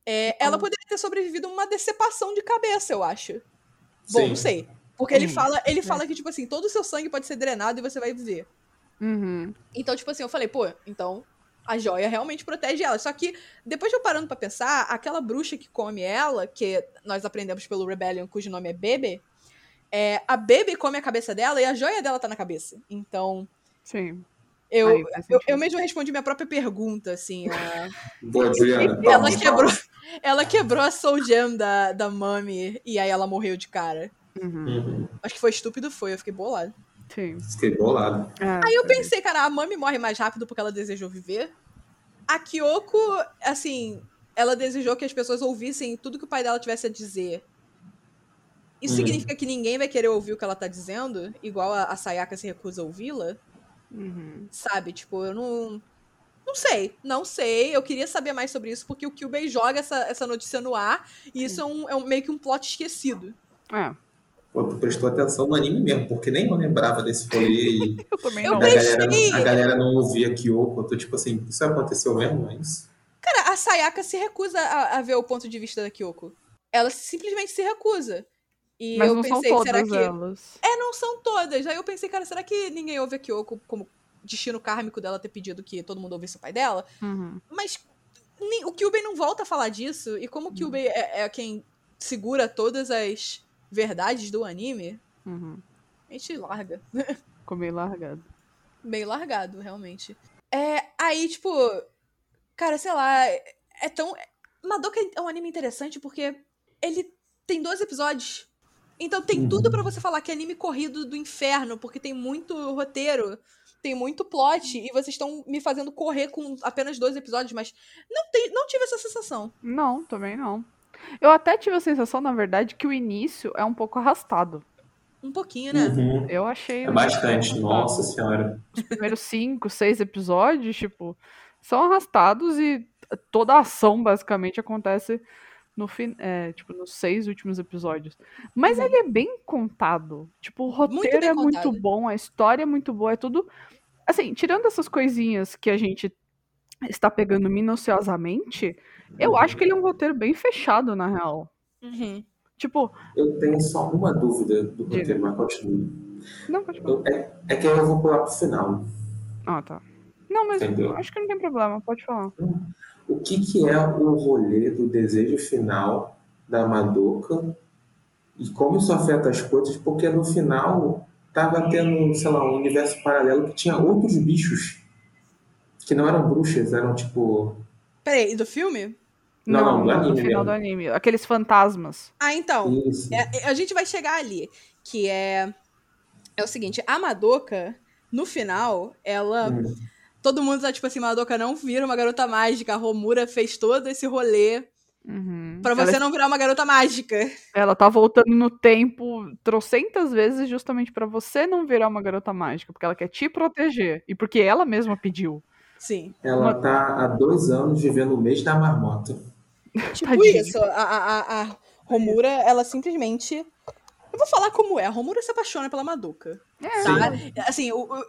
é, ela poderia ter sobrevivido a uma decepação de cabeça, eu acho. Bom,
Sim.
não sei. Porque ele fala, ele fala que, tipo assim, todo o seu sangue pode ser drenado e você vai viver.
Uhum.
Então, tipo assim, eu falei, pô, então a joia realmente protege ela. Só que, depois de eu parando pra pensar, aquela bruxa que come ela, que nós aprendemos pelo Rebellion, cujo nome é Bebe, é, a Bebe come a cabeça dela e a joia dela tá na cabeça. Então,
Sim.
eu,
Aí
eu, eu mesmo respondi minha própria pergunta, assim. a-
Boa, Juliana.
ela quebrou. Ela quebrou a Soul Gem da, da Mami e aí ela morreu de cara.
Uhum.
Uhum.
Acho que foi estúpido, foi. Eu fiquei bolado.
Sim.
Fiquei bolado.
É,
Aí eu pensei, cara, a Mami morre mais rápido porque ela desejou viver. A Kyoko, assim, ela desejou que as pessoas ouvissem tudo que o pai dela tivesse a dizer. Isso
Hum.
significa que ninguém vai querer ouvir o que ela tá dizendo, igual a, a Sayaka se recusa a ouvi-la,
Uhum.
sabe? Tipo, eu não. Não sei, não sei. Eu queria saber mais sobre isso, porque o Kyubey joga essa, essa notícia no ar, e isso é, um, é um- meio que um plot esquecido.
É,
Pô, tu prestou atenção no anime mesmo, porque nem eu lembrava desse rolê
eu também
Eu
não.
a, galera, a galera não ouvia Kyoko. Eu tô tipo assim, isso aconteceu mesmo? É isso?
Cara, a Sayaka se recusa a, a ver o ponto de vista da Kyoko. Ela simplesmente se recusa. E
Mas
eu
não são
pensei, será
todas
que.
elas.
É, não são todas. Aí eu pensei, cara, será que ninguém ouve a Kyoko como destino kármico dela ter pedido que todo mundo ouvisse o pai dela?
Uhum.
Mas nem- o Kyubey não volta a falar disso. E como o Kyubey é, é quem segura todas as verdades do anime,
Uhum.
a gente larga.
Ficou meio largado.
Meio largado, realmente. É, aí, tipo, cara, sei lá, é tão. Madoka é um anime interessante porque ele tem 12 episódios. Então tem
Uhum.
tudo pra você falar que é anime corrido do inferno, porque tem muito roteiro, tem muito plot, e vocês estão me fazendo correr com apenas 12 episódios, mas não, tem, não tive essa sensação.
Não, também não. Eu até tive a sensação, na verdade, que o início é um pouco arrastado.
Um pouquinho, né?
Uhum.
Eu achei.
É bastante, nossa senhora.
Os primeiros cinco, seis episódios, tipo, são arrastados e toda a ação basicamente acontece no fim, é, tipo, nos seis últimos episódios. Mas ele é bem contado. Tipo, o roteiro é muito
contado.
bom, a história é muito boa, é tudo. Assim, tirando essas coisinhas que a gente está pegando minuciosamente, eu acho que ele é um roteiro bem fechado, na real.
Uhum.
Tipo,
Eu tenho só uma dúvida do
Diga.
roteiro, mas continua.
não pode falar.
Eu- é, é que eu vou pular pro final.
Ah, tá. Não, mas
Entendeu?
acho que não tem problema, pode falar.
O que, que é o rolê do desejo final da Madoka e como isso afeta as coisas? Porque no final tava tendo, sei lá, um universo paralelo que tinha outros bichos que não eram bruxas, eram tipo.
Peraí, e do filme?
Não, não, do
no
anime
final
mesmo.
do anime. Aqueles fantasmas.
Ah, então.
Isso.
É, a gente vai chegar ali, que é é o seguinte, a Madoka, no final, ela
Hum.
todo mundo tá tipo assim, Madoka não vira uma garota mágica, a Romura fez todo esse rolê
Uhum.
pra você
ela,
não virar uma garota mágica.
ela tá voltando no tempo trocentas vezes justamente pra você não virar uma garota mágica, porque ela quer te proteger e porque ela mesma pediu.
Sim.
Ela
Uma-
tá há dois anos vivendo o mês da marmota.
Tipo
Tadinha.
isso, a, a, a- a Romura, ela simplesmente eu vou falar como é, a Romura se apaixona pela Madoka.
É,
Tá? Assim, o, o-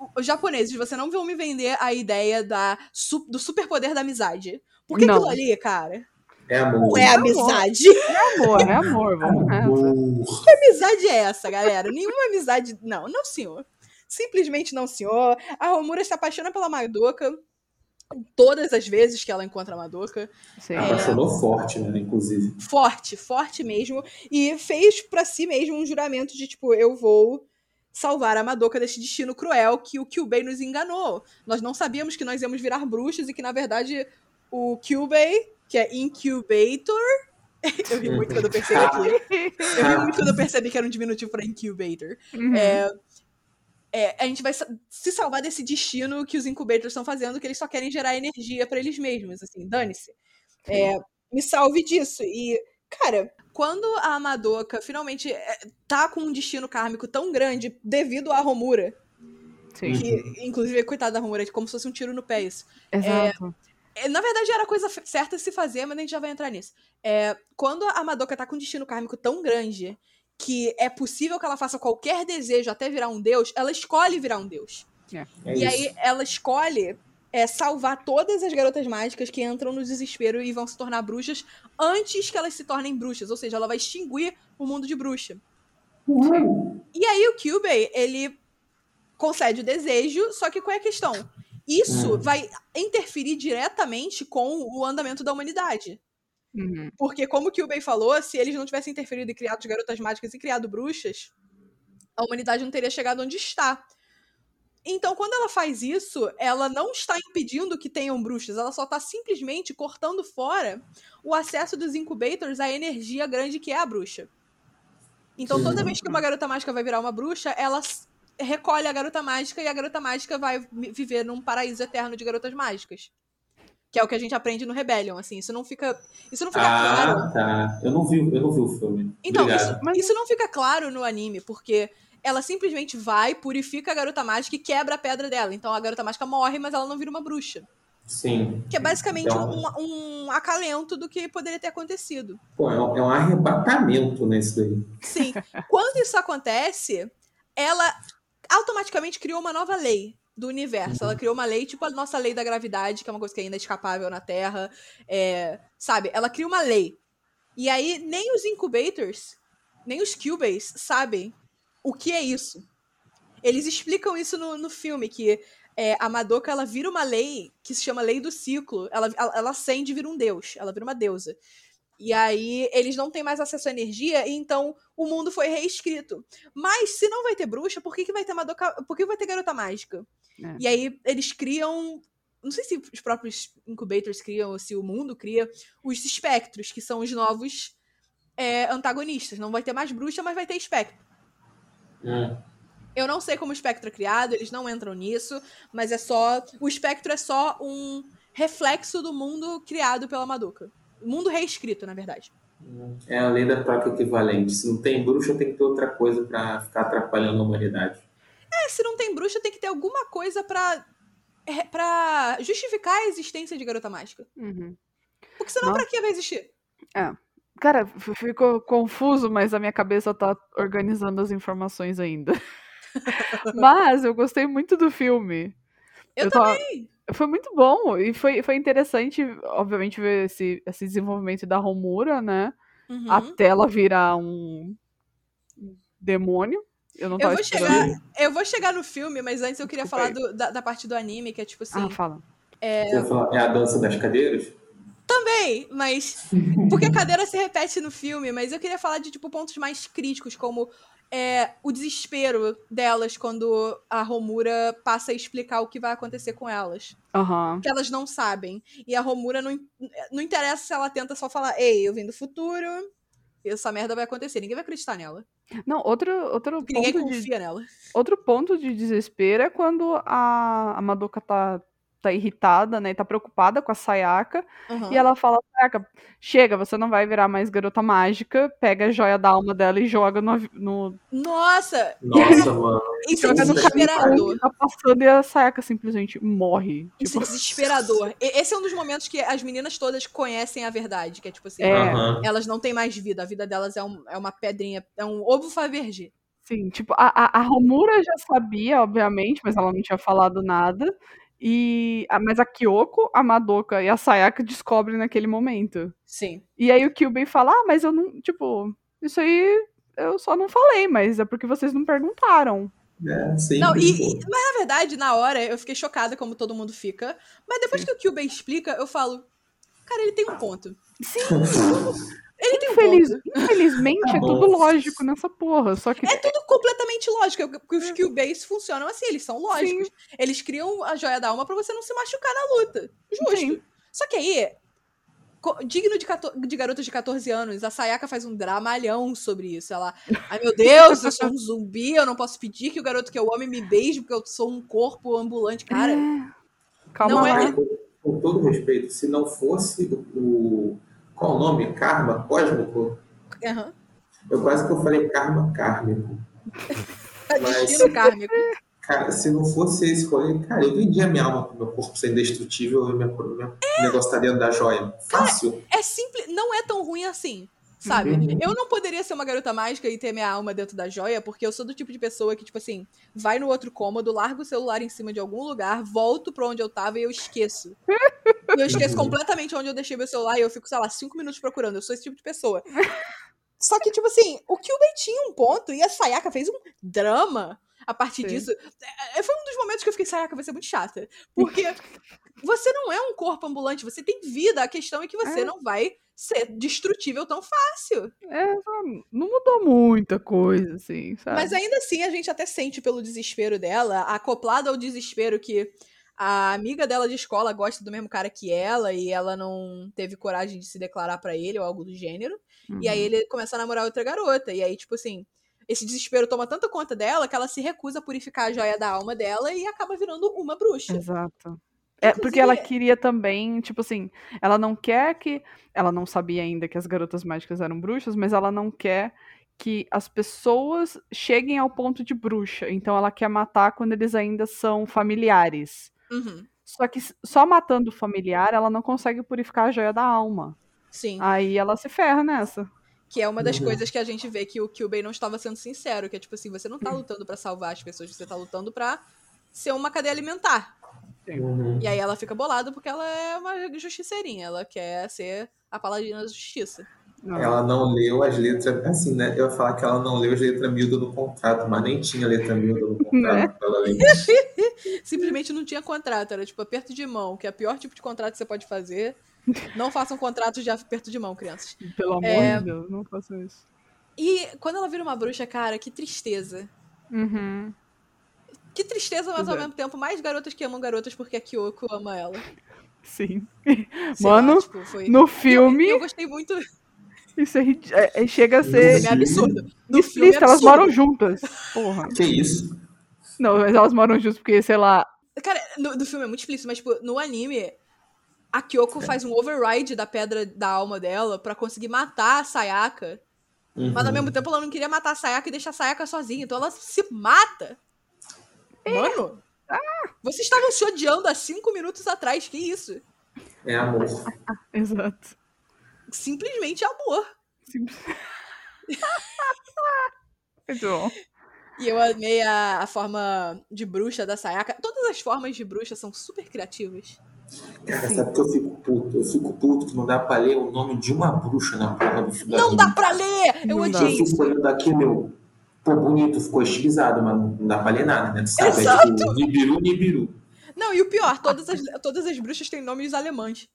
o- os japoneses, você não vão me vender a ideia da, su- do superpoder da amizade. Porque
Não.
aquilo ali, cara,
É amor.
não é
amor.
amizade.
é amor, é amor, vamos.
Amor.
Que amizade é essa, galera? Nenhuma amizade. Não, não, senhor. Simplesmente não, senhor. A Romura se apaixona pela Madoka todas as vezes que ela encontra a Madoka.
Sim.
Ela apaixonou forte, né? Inclusive.
Forte, forte mesmo. E fez pra si mesmo um juramento de, tipo, eu vou salvar a Madoka deste destino cruel que o Kyubey nos enganou. Nós não sabíamos que nós íamos virar bruxas e que, na verdade, o Kyubey, que é Incubator... eu ri muito quando eu percebi aqui. Eu ri muito quando eu percebi que era um diminutivo pra Incubator.
Uhum.
É, é, a gente vai se salvar desse destino que os incubators estão fazendo, que eles só querem gerar energia pra eles mesmos, assim, dane-se. É, me salve disso. E, cara, quando a Madoka finalmente é, tá com um destino kármico tão grande devido à Romura,
Sim.
que, inclusive, coitada da Romura, é como se fosse um tiro no pé isso.
Exato.
É, Na verdade, era a coisa certa se fazer, mas a gente já vai entrar nisso. É, quando a Madoka tá com um destino kármico tão grande que é possível que ela faça qualquer desejo até virar um deus, ela escolhe virar um deus.
É
e
isso.
aí ela escolhe é, salvar todas as garotas mágicas que entram no desespero e vão se tornar bruxas antes que elas se tornem bruxas. Ou seja, ela vai extinguir o mundo de bruxa. E aí o Kyubey, ele concede o desejo, só que qual é a questão? Isso
Hum.
vai interferir diretamente com o andamento da humanidade.
Uhum.
Porque, como o Kyubey falou, se eles não tivessem interferido e criado garotas mágicas e criado bruxas, a humanidade não teria chegado onde está. Então, quando ela faz isso, ela não está impedindo que tenham bruxas, ela só está simplesmente cortando fora o acesso dos incubators à energia grande que é a bruxa. Então, toda vez que uma garota mágica vai virar uma bruxa, ela recolhe a garota mágica e a garota mágica vai vi- viver num paraíso eterno de garotas mágicas. Que é o que a gente aprende no Rebellion, assim. Isso não fica, isso não fica claro.
Ah, tá. Eu não vi, eu não vi o filme.
Então, isso, mas isso não fica claro no anime, porque ela simplesmente vai, purifica a garota mágica e quebra a pedra dela. Então a garota mágica morre, mas ela não vira uma bruxa.
Sim.
Que é basicamente
Então-
um, um acalento do que poderia ter acontecido.
Pô, é um, é um arrebatamento nesse daí.
Sim. Quando isso acontece, ela automaticamente criou uma nova lei do universo. Ela criou uma lei, tipo a nossa lei da gravidade, que é uma coisa que ainda é escapável na Terra. É, sabe? Ela cria uma lei. E aí, nem os incubators, nem os Cubays sabem o que é isso. Eles explicam isso no, no filme, que é, a Madoka, ela vira uma lei que se chama Lei do Ciclo. Ela, ela, ela acende e vira um deus. Ela vira uma deusa. E aí, eles não têm mais acesso à energia, e então o mundo foi reescrito. Mas, se não vai ter bruxa, por que, que vai ter Madoka... Por que vai ter garota mágica?
É.
E aí, eles criam... Não sei se os próprios incubators criam, ou se o mundo cria, os espectros, que são os novos é, antagonistas. Não vai ter mais bruxa, mas vai ter espectro.
Hum.
Eu não sei como o espectro é criado, eles não entram nisso, mas é só. O espectro é só um reflexo do mundo criado pela Madoka. O mundo reescrito, na verdade.
É a lei da troca equivalente. Se não tem bruxa, tem que ter outra coisa pra ficar atrapalhando a humanidade.
É, se não tem bruxa, tem que ter alguma coisa pra. é, pra justificar a existência de garota mágica.
Uhum.
Porque senão,
Nossa.
pra que vai existir?
Cara, f- ficou confuso, mas a minha cabeça tá organizando as informações ainda. mas eu gostei muito do filme.
Eu,
tava-
também.
Foi muito bom e foi, foi interessante, obviamente, ver esse, esse desenvolvimento da Romura, né?
Uhum.
Até ela virar um demônio. Eu não
Eu vou, chegar, eu vou chegar no filme, mas antes eu queria
Desculpa
falar do- da, da parte do anime, que é tipo assim.
Ah, fala.
Falar, é a dança das cadeiras?
Também, mas. Porque a cadeira se repete no filme, mas eu queria falar de tipo, pontos mais críticos, como é, o desespero delas quando a Romura passa a explicar o que vai acontecer com elas.
Aham.
Que elas não sabem. E a Romura não, não interessa se ela tenta só falar, ei, eu vim do futuro, essa merda vai acontecer. Ninguém vai acreditar nela.
Não, outro, outro,
Porque ninguém
ponto de,
confia nela.
outro ponto de desespero é quando a, a Madoka tá, tá irritada, né? Tá preocupada com a Sayaka.
Aham.
E ela fala, Sayaka, chega, você não vai virar mais garota mágica. Pega a joia da alma dela e joga no, no,
Nossa,
Nossa, mano.
isso é
joga no
desesperador.
tá passando e a Sayaka simplesmente morre.
Isso
Tipo,
é desesperador. Esse é um dos momentos que as meninas todas conhecem a verdade, que é tipo assim,
É.
Elas não têm mais vida, a vida delas é, um- é uma pedrinha, é um ovo favergé.
Sim, tipo, a, a, a Romura já sabia, obviamente, mas ela não tinha falado nada. E, a- mas a Kyoko, a Madoka e a Sayaka descobrem naquele momento.
Sim.
E aí o Kyubey fala, ah, mas eu não, tipo, isso aí eu só não falei, mas é porque vocês não perguntaram.
É, sempre,
Não, e, e- mas na verdade, na hora, eu fiquei chocada como todo mundo fica. Mas depois que o Kyubey explica, eu falo, cara, ele tem um ponto. Ele tem um
Infeliz- infelizmente é tudo lógico nessa porra, só que
É tudo completamente lógico, porque os Kyubeis funcionam assim, eles são lógicos. Eles criam a joia da alma pra você não se machucar na luta. Justo.
Sim.
Só que aí, digno de, 14 de garotas de 14 anos, a Sayaka faz um dramalhão sobre isso. Ela, ai meu Deus, eu sou um zumbi, eu não posso pedir que o garoto que eu amo me beije porque eu sou um corpo ambulante. Cara,
calma
não
lá.
é-
Com, com todo respeito, se não fosse o. qual o nome? Karma cósmico?
aham.
Eu quase que eu falei karma kármico.
É
Mas-
destino kármico.
Cara, se não fosse esse rolê, cara, eu vendia minha alma pro meu corpo ser indestrutível e meu, meu negócio tá dentro da joia. Fácil.
É simples, não é tão ruim assim. Sabe?
Uhum.
Eu não poderia ser uma garota mágica e ter minha alma dentro da joia, porque eu sou do tipo de pessoa que, tipo assim, vai no outro cômodo, larga o celular em cima de algum lugar, volto pra onde eu tava e eu esqueço. E eu esqueço completamente onde eu deixei meu celular e eu fico, sei lá, cinco minutos procurando. Eu sou esse tipo de pessoa. Só que, tipo assim, o Kyubey tinha um ponto e a Sayaka fez um drama a partir
Sim.
disso. É, Foi um dos momentos que eu fiquei, Sayaka, vai ser muito chata. Porque você não é um corpo ambulante, você tem vida. A questão é que você
É.
não vai ser destrutível tão fácil.
É, não mudou muita coisa, assim, sabe?
Mas ainda assim, a gente até sente pelo desespero dela, acoplado ao desespero que a amiga dela de escola gosta do mesmo cara que ela e ela não teve coragem de se declarar pra ele ou algo do gênero. E aí
Uhum.
ele começa a namorar outra garota. E aí, tipo assim, esse desespero toma tanta conta dela que ela se recusa a purificar a joia da alma dela e acaba virando uma bruxa.
Exato. É, porque ela queria também, tipo assim, ela não quer que. Ela não sabia ainda que as garotas mágicas eram bruxas, mas ela não quer que as pessoas cheguem ao ponto de bruxa. Então ela quer matar quando eles ainda são familiares.
Uhum.
Só que só matando o familiar, ela não consegue purificar a joia da alma.
Sim.
Aí ela se ferra nessa.
Que é uma das
Uhum.
coisas que a gente vê que o Kyubey não estava sendo sincero. Que é tipo assim, você não tá lutando pra salvar as pessoas, você tá lutando pra ser uma cadeia alimentar.
Uhum.
E aí ela fica bolada porque ela é uma justiceirinha. Ela quer ser a paladina da justiça.
Ela não leu as letras, assim, né? Eu ia falar que ela não leu as letras miúdas do contrato, mas nem tinha letra miúda no
Né?
contrato. pra ela ler.
Simplesmente não tinha contrato. Era tipo aperto de mão, que é o pior tipo de contrato que você pode fazer. Não façam contratos de aperto de mão, crianças.
Pelo amor
É.
de Deus, não façam isso.
E quando ela vira uma bruxa, cara, que tristeza.
Uhum.
Que tristeza, mas ao
é.
mesmo tempo, mais garotas que amam garotas porque a Kyoko ama ela.
Sim.
Sei
Mano,
lá, tipo, foi...
No
E eu-
filme,
Eu, gostei muito.
isso é, é- é- chega a
No
ser
filme é absurdo. No filme é
explícito, elas moram juntas. Porra.
Que isso?
Não, mas elas moram juntas porque, sei lá.
Cara, no, do filme é muito explícito, mas, tipo, no anime, a Kyoko faz um override da pedra da alma dela pra conseguir matar a Sayaka. Mas ao
Uhum.
mesmo tempo ela não queria matar a Sayaka e deixar a Sayaka sozinha. Então ela se mata. Mano, vocês estavam se odiando há cinco minutos atrás. Que isso?
É amor.
Exato.
Simplesmente amor.
Simples. Muito bom.
E eu amei a, a forma de bruxa da Sayaka. Todas as formas de bruxa são super criativas.
Cara, sabe que eu fico puto? Eu fico puto que não dá pra ler o nome de uma bruxa na porra do filme.
Não dá pra ler! Eu
Não dá.
odiei
Eu
isso.
fico olhando aqui, meu. Pô, bonito, ficou estilizado, mas não dá pra ler nada, né? Tu sabe?
Exato.
É tipo Nibiru, Nibiru.
Não, e o pior, todas as, todas as bruxas têm nomes alemães.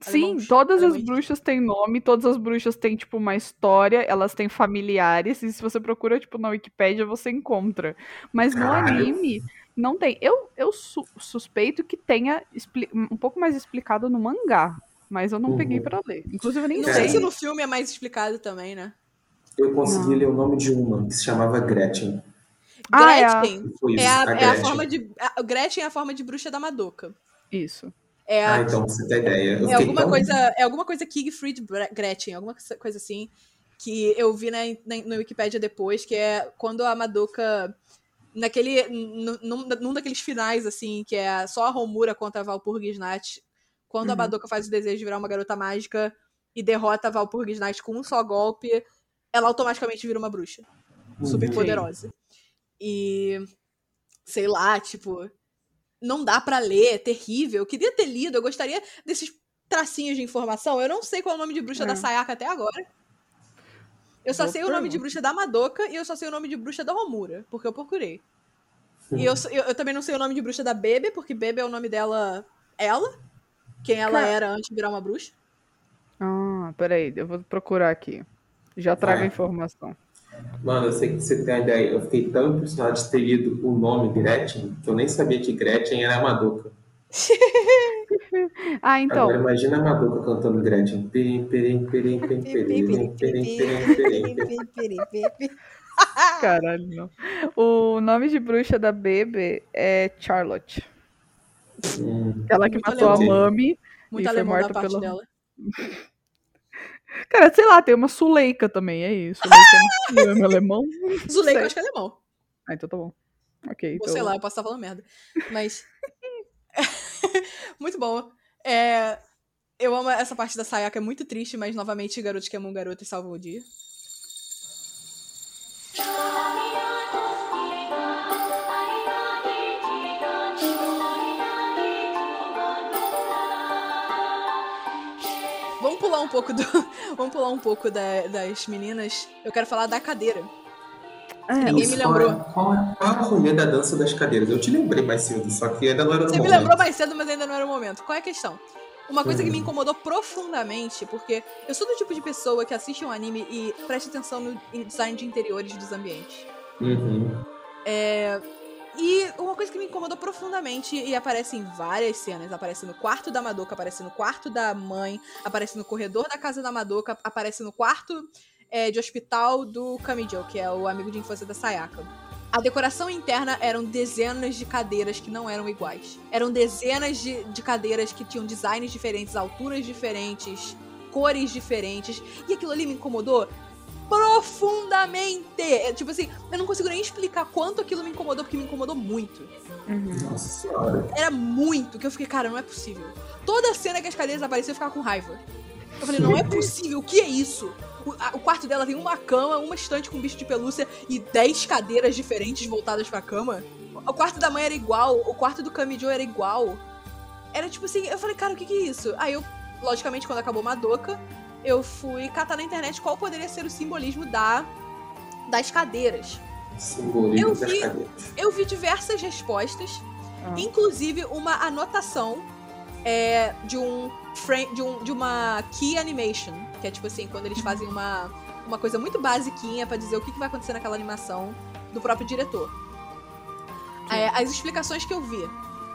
Sim,
Alemãos,
todas as
alemães.
bruxas têm nome, todas as bruxas têm, tipo, uma história, elas têm familiares, e se você procura, tipo, na Wikipédia, você encontra. Mas no
Caralho.
anime, não tem. Eu, eu su- suspeito que tenha um pouco mais explicado no mangá, mas eu não
Uhum.
peguei pra ler. Inclusive, eu nem
Não sei
sei.
se no filme é mais explicado também, né?
Eu consegui
Não.
ler o nome de uma, que se chamava Gretchen.
Ah, é a-
Gretchen
Foi isso,
é a,
a
é a
Gretchen.
forma de. A, Gretchen é a forma de bruxa da Madoka.
Isso.
É, a-
Ah, então você tem ideia. Eu
é alguma
tão-
coisa. É alguma coisa Siegfried Bre- Gretchen, alguma coisa assim. Que eu vi na, na, no Wikipedia depois, que é quando a Madoka. Naquele. Num, num daqueles finais, assim, que é só a Romura contra a Valpurgisnacht. Quando a
Uhum.
Madoka faz o desejo de virar uma garota mágica e derrota a Valpurgisnacht com um só golpe, ela automaticamente vira uma bruxa. super
Uhum.
poderosa. E sei lá, tipo, não dá pra ler, é terrível. Eu queria ter lido, eu gostaria desses tracinhos de informação. Eu não sei qual é o nome de bruxa
É.
da Sayaka até agora. Eu só
Boa
sei o nome de bruxa da Madoka e eu só sei o nome de bruxa da Romura, porque eu procurei. E eu, eu, eu também não sei o nome de bruxa da Bebe, porque Bebe é o nome dela, ela, quem ela
Cara-
era antes de virar uma bruxa.
Ah, peraí, eu vou procurar aqui. Já trago a
Vai.
informação.
Mano, eu sei que você tem a ideia. Eu fiquei tão impressionado de ter lido o nome Gretchen que eu nem sabia que Gretchen era a Madoka.
Ah, então.
Agora imagina a Madoka cantando Gretchen. Pirim, pirim, pirim, pirim, pirim, pirim, pirim, pirim.
Caralho, não. O nome de bruxa da Bebe é Charlotte.
Hum,
Ela que
Muito
matou a
alemão.
Mami.
Muito
E foi
alemão da
morta
parte
pelo-
dela.
Cara, sei lá, tem uma Suleika também, é isso. Suleika é nome alemão.
Zuleika, eu acho que é alemão.
Ah, então tá bom. Ok,
Ou
então.
sei lá, eu posso estar falando merda. Mas. Muito bom. É, Eu amo essa parte da Sayaka, é muito triste, mas novamente garotos que amam garotas salvam o dia. Pular um pouco do. Vamos pular um pouco da- das meninas. Eu quero falar da cadeira.
É,
Ninguém me
Qual é-
lembrou.
Qual é, qual é o rolê da dança das cadeiras? Eu te lembrei mais cedo, só que ainda não era no
Você me
momento.
lembrou mais cedo, mas ainda não era o momento. Qual é a questão? Uma coisa que me
Hum.
incomodou profundamente, porque eu sou do tipo de pessoa que assiste um anime e presta atenção no design de interiores dos ambientes.
Uhum.
E uma coisa que me incomodou profundamente e aparece em várias cenas, aparece no quarto da Madoka, aparece no quarto da mãe, aparece no corredor da casa da Madoka, aparece no quarto é, de hospital do Kamijo, que é o amigo de infância da Sayaka. A decoração interna eram dezenas de cadeiras que não eram iguais. Eram dezenas de, de cadeiras que tinham designs diferentes, alturas diferentes, cores diferentes. E aquilo ali me incomodou profundamente. É, tipo assim, eu não consigo nem explicar quanto aquilo me incomodou, porque me incomodou muito.
uhum.
Nossa senhora.
Era muito que eu fiquei, cara, não é possível. Toda cena que as cadeiras apareciam, eu ficava com raiva. Eu falei, não é possível, o que é isso? O, a- o quarto dela tem uma cama, uma estante com bicho de pelúcia e 10 cadeiras diferentes voltadas pra cama. O quarto da mãe era igual, o quarto do Kamijo era igual. Era tipo assim, eu falei, cara, o que, que é isso? Aí eu, logicamente, quando acabou Madoka, eu fui catar na internet qual poderia ser o simbolismo da das cadeiras.
Simbolismo
Eu
das
vi.
cadeiras.
Eu vi diversas respostas,
Ah.
inclusive uma anotação é, de um frame, de, um, de uma key animation, que é tipo assim, quando eles fazem uma, uma coisa muito basiquinha pra dizer o que, que vai acontecer naquela animação do próprio diretor. É, as explicações que eu vi.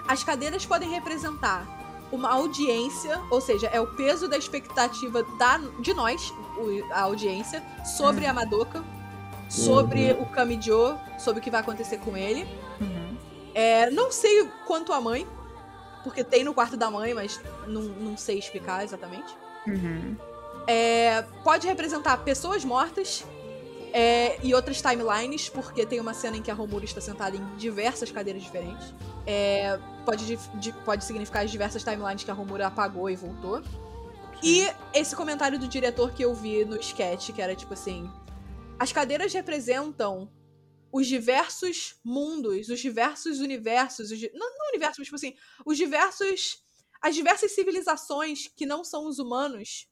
As cadeiras podem representar uma audiência, ou seja, é o peso da expectativa da, de nós, o- a audiência, sobre a Madoka, sobre o Kamijo, sobre o que vai acontecer com ele.
Uhum.
É, não sei quanto a mãe, porque tem no quarto da mãe, mas não, não sei explicar exatamente.
Uhum.
É, pode representar pessoas mortas é, e outras timelines, porque tem uma cena em que a Romura está sentada em diversas cadeiras diferentes. É, pode, di- pode significar as diversas timelines que a Romura apagou e voltou. E esse comentário do diretor que eu vi no sketch, que era tipo assim: as cadeiras representam os diversos mundos, os diversos universos, os não, não universos, mas tipo assim, os diversos. as diversas civilizações que não são os humanos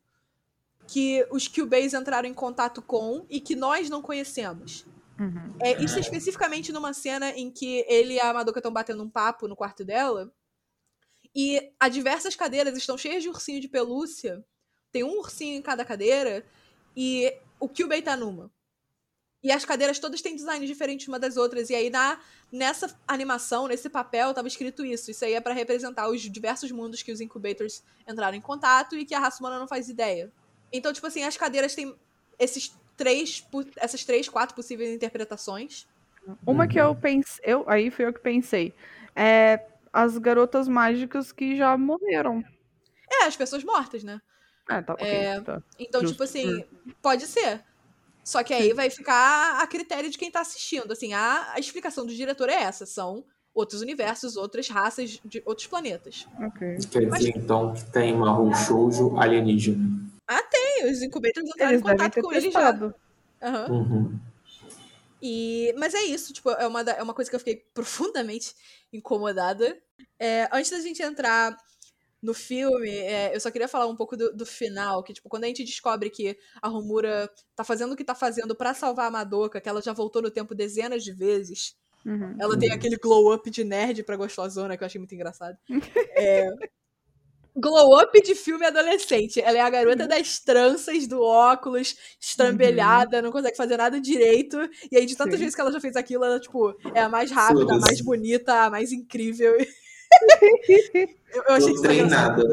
que os Q-Bays entraram em contato com e que nós não conhecemos.
Uhum.
É, isso é especificamente numa cena em que ele e a Madoka estão batendo um papo no quarto dela. E as diversas cadeiras estão cheias de ursinho de pelúcia. Tem um ursinho em cada cadeira. E o Kyubei tá numa. E as cadeiras todas têm designs diferentes uma das outras. E aí, na, nessa animação, nesse papel, tava escrito isso. Isso aí é pra representar os diversos mundos que os incubators entraram em contato e que a raça humana não faz ideia. Então, tipo assim, as cadeiras têm esses três, essas três, quatro possíveis interpretações.
Uma que eu pensei, eu, aí foi eu que pensei, é as garotas mágicas que já morreram.
É, as pessoas mortas, né?
Ah, tá, ok,
É.
tá.
Então,
Justo.
tipo assim, pode ser. Só que aí vai ficar a critério de quem tá assistindo. Assim, a, a explicação do diretor é essa. São outros universos, outras raças de outros planetas.
Ok.
Quer dizer, então, que tem uma shoujo alienígena.
E os incubators entraram
Eles
em contato com eles já. Aham.
Uhum.
E, mas é isso, tipo, é uma, da- é uma coisa que eu fiquei profundamente incomodada. É, antes da gente entrar no filme, é, eu só queria falar um pouco do, do final, que, tipo, quando a gente descobre que a Romura tá fazendo o que tá fazendo pra salvar a Madoka, que ela já voltou no tempo dezenas de vezes,
Uhum.
ela tem aquele glow up de nerd pra gostosona, que eu achei muito engraçado. É, glow up de filme adolescente. Ela é a garota das tranças, do óculos, estrambelhada, não consegue fazer nada direito. E aí, de tantas
Sim.
vezes que ela já fez aquilo, ela, tipo, é a mais rápida, a mais bonita, a mais incrível. eu, eu achei
Tô treinada.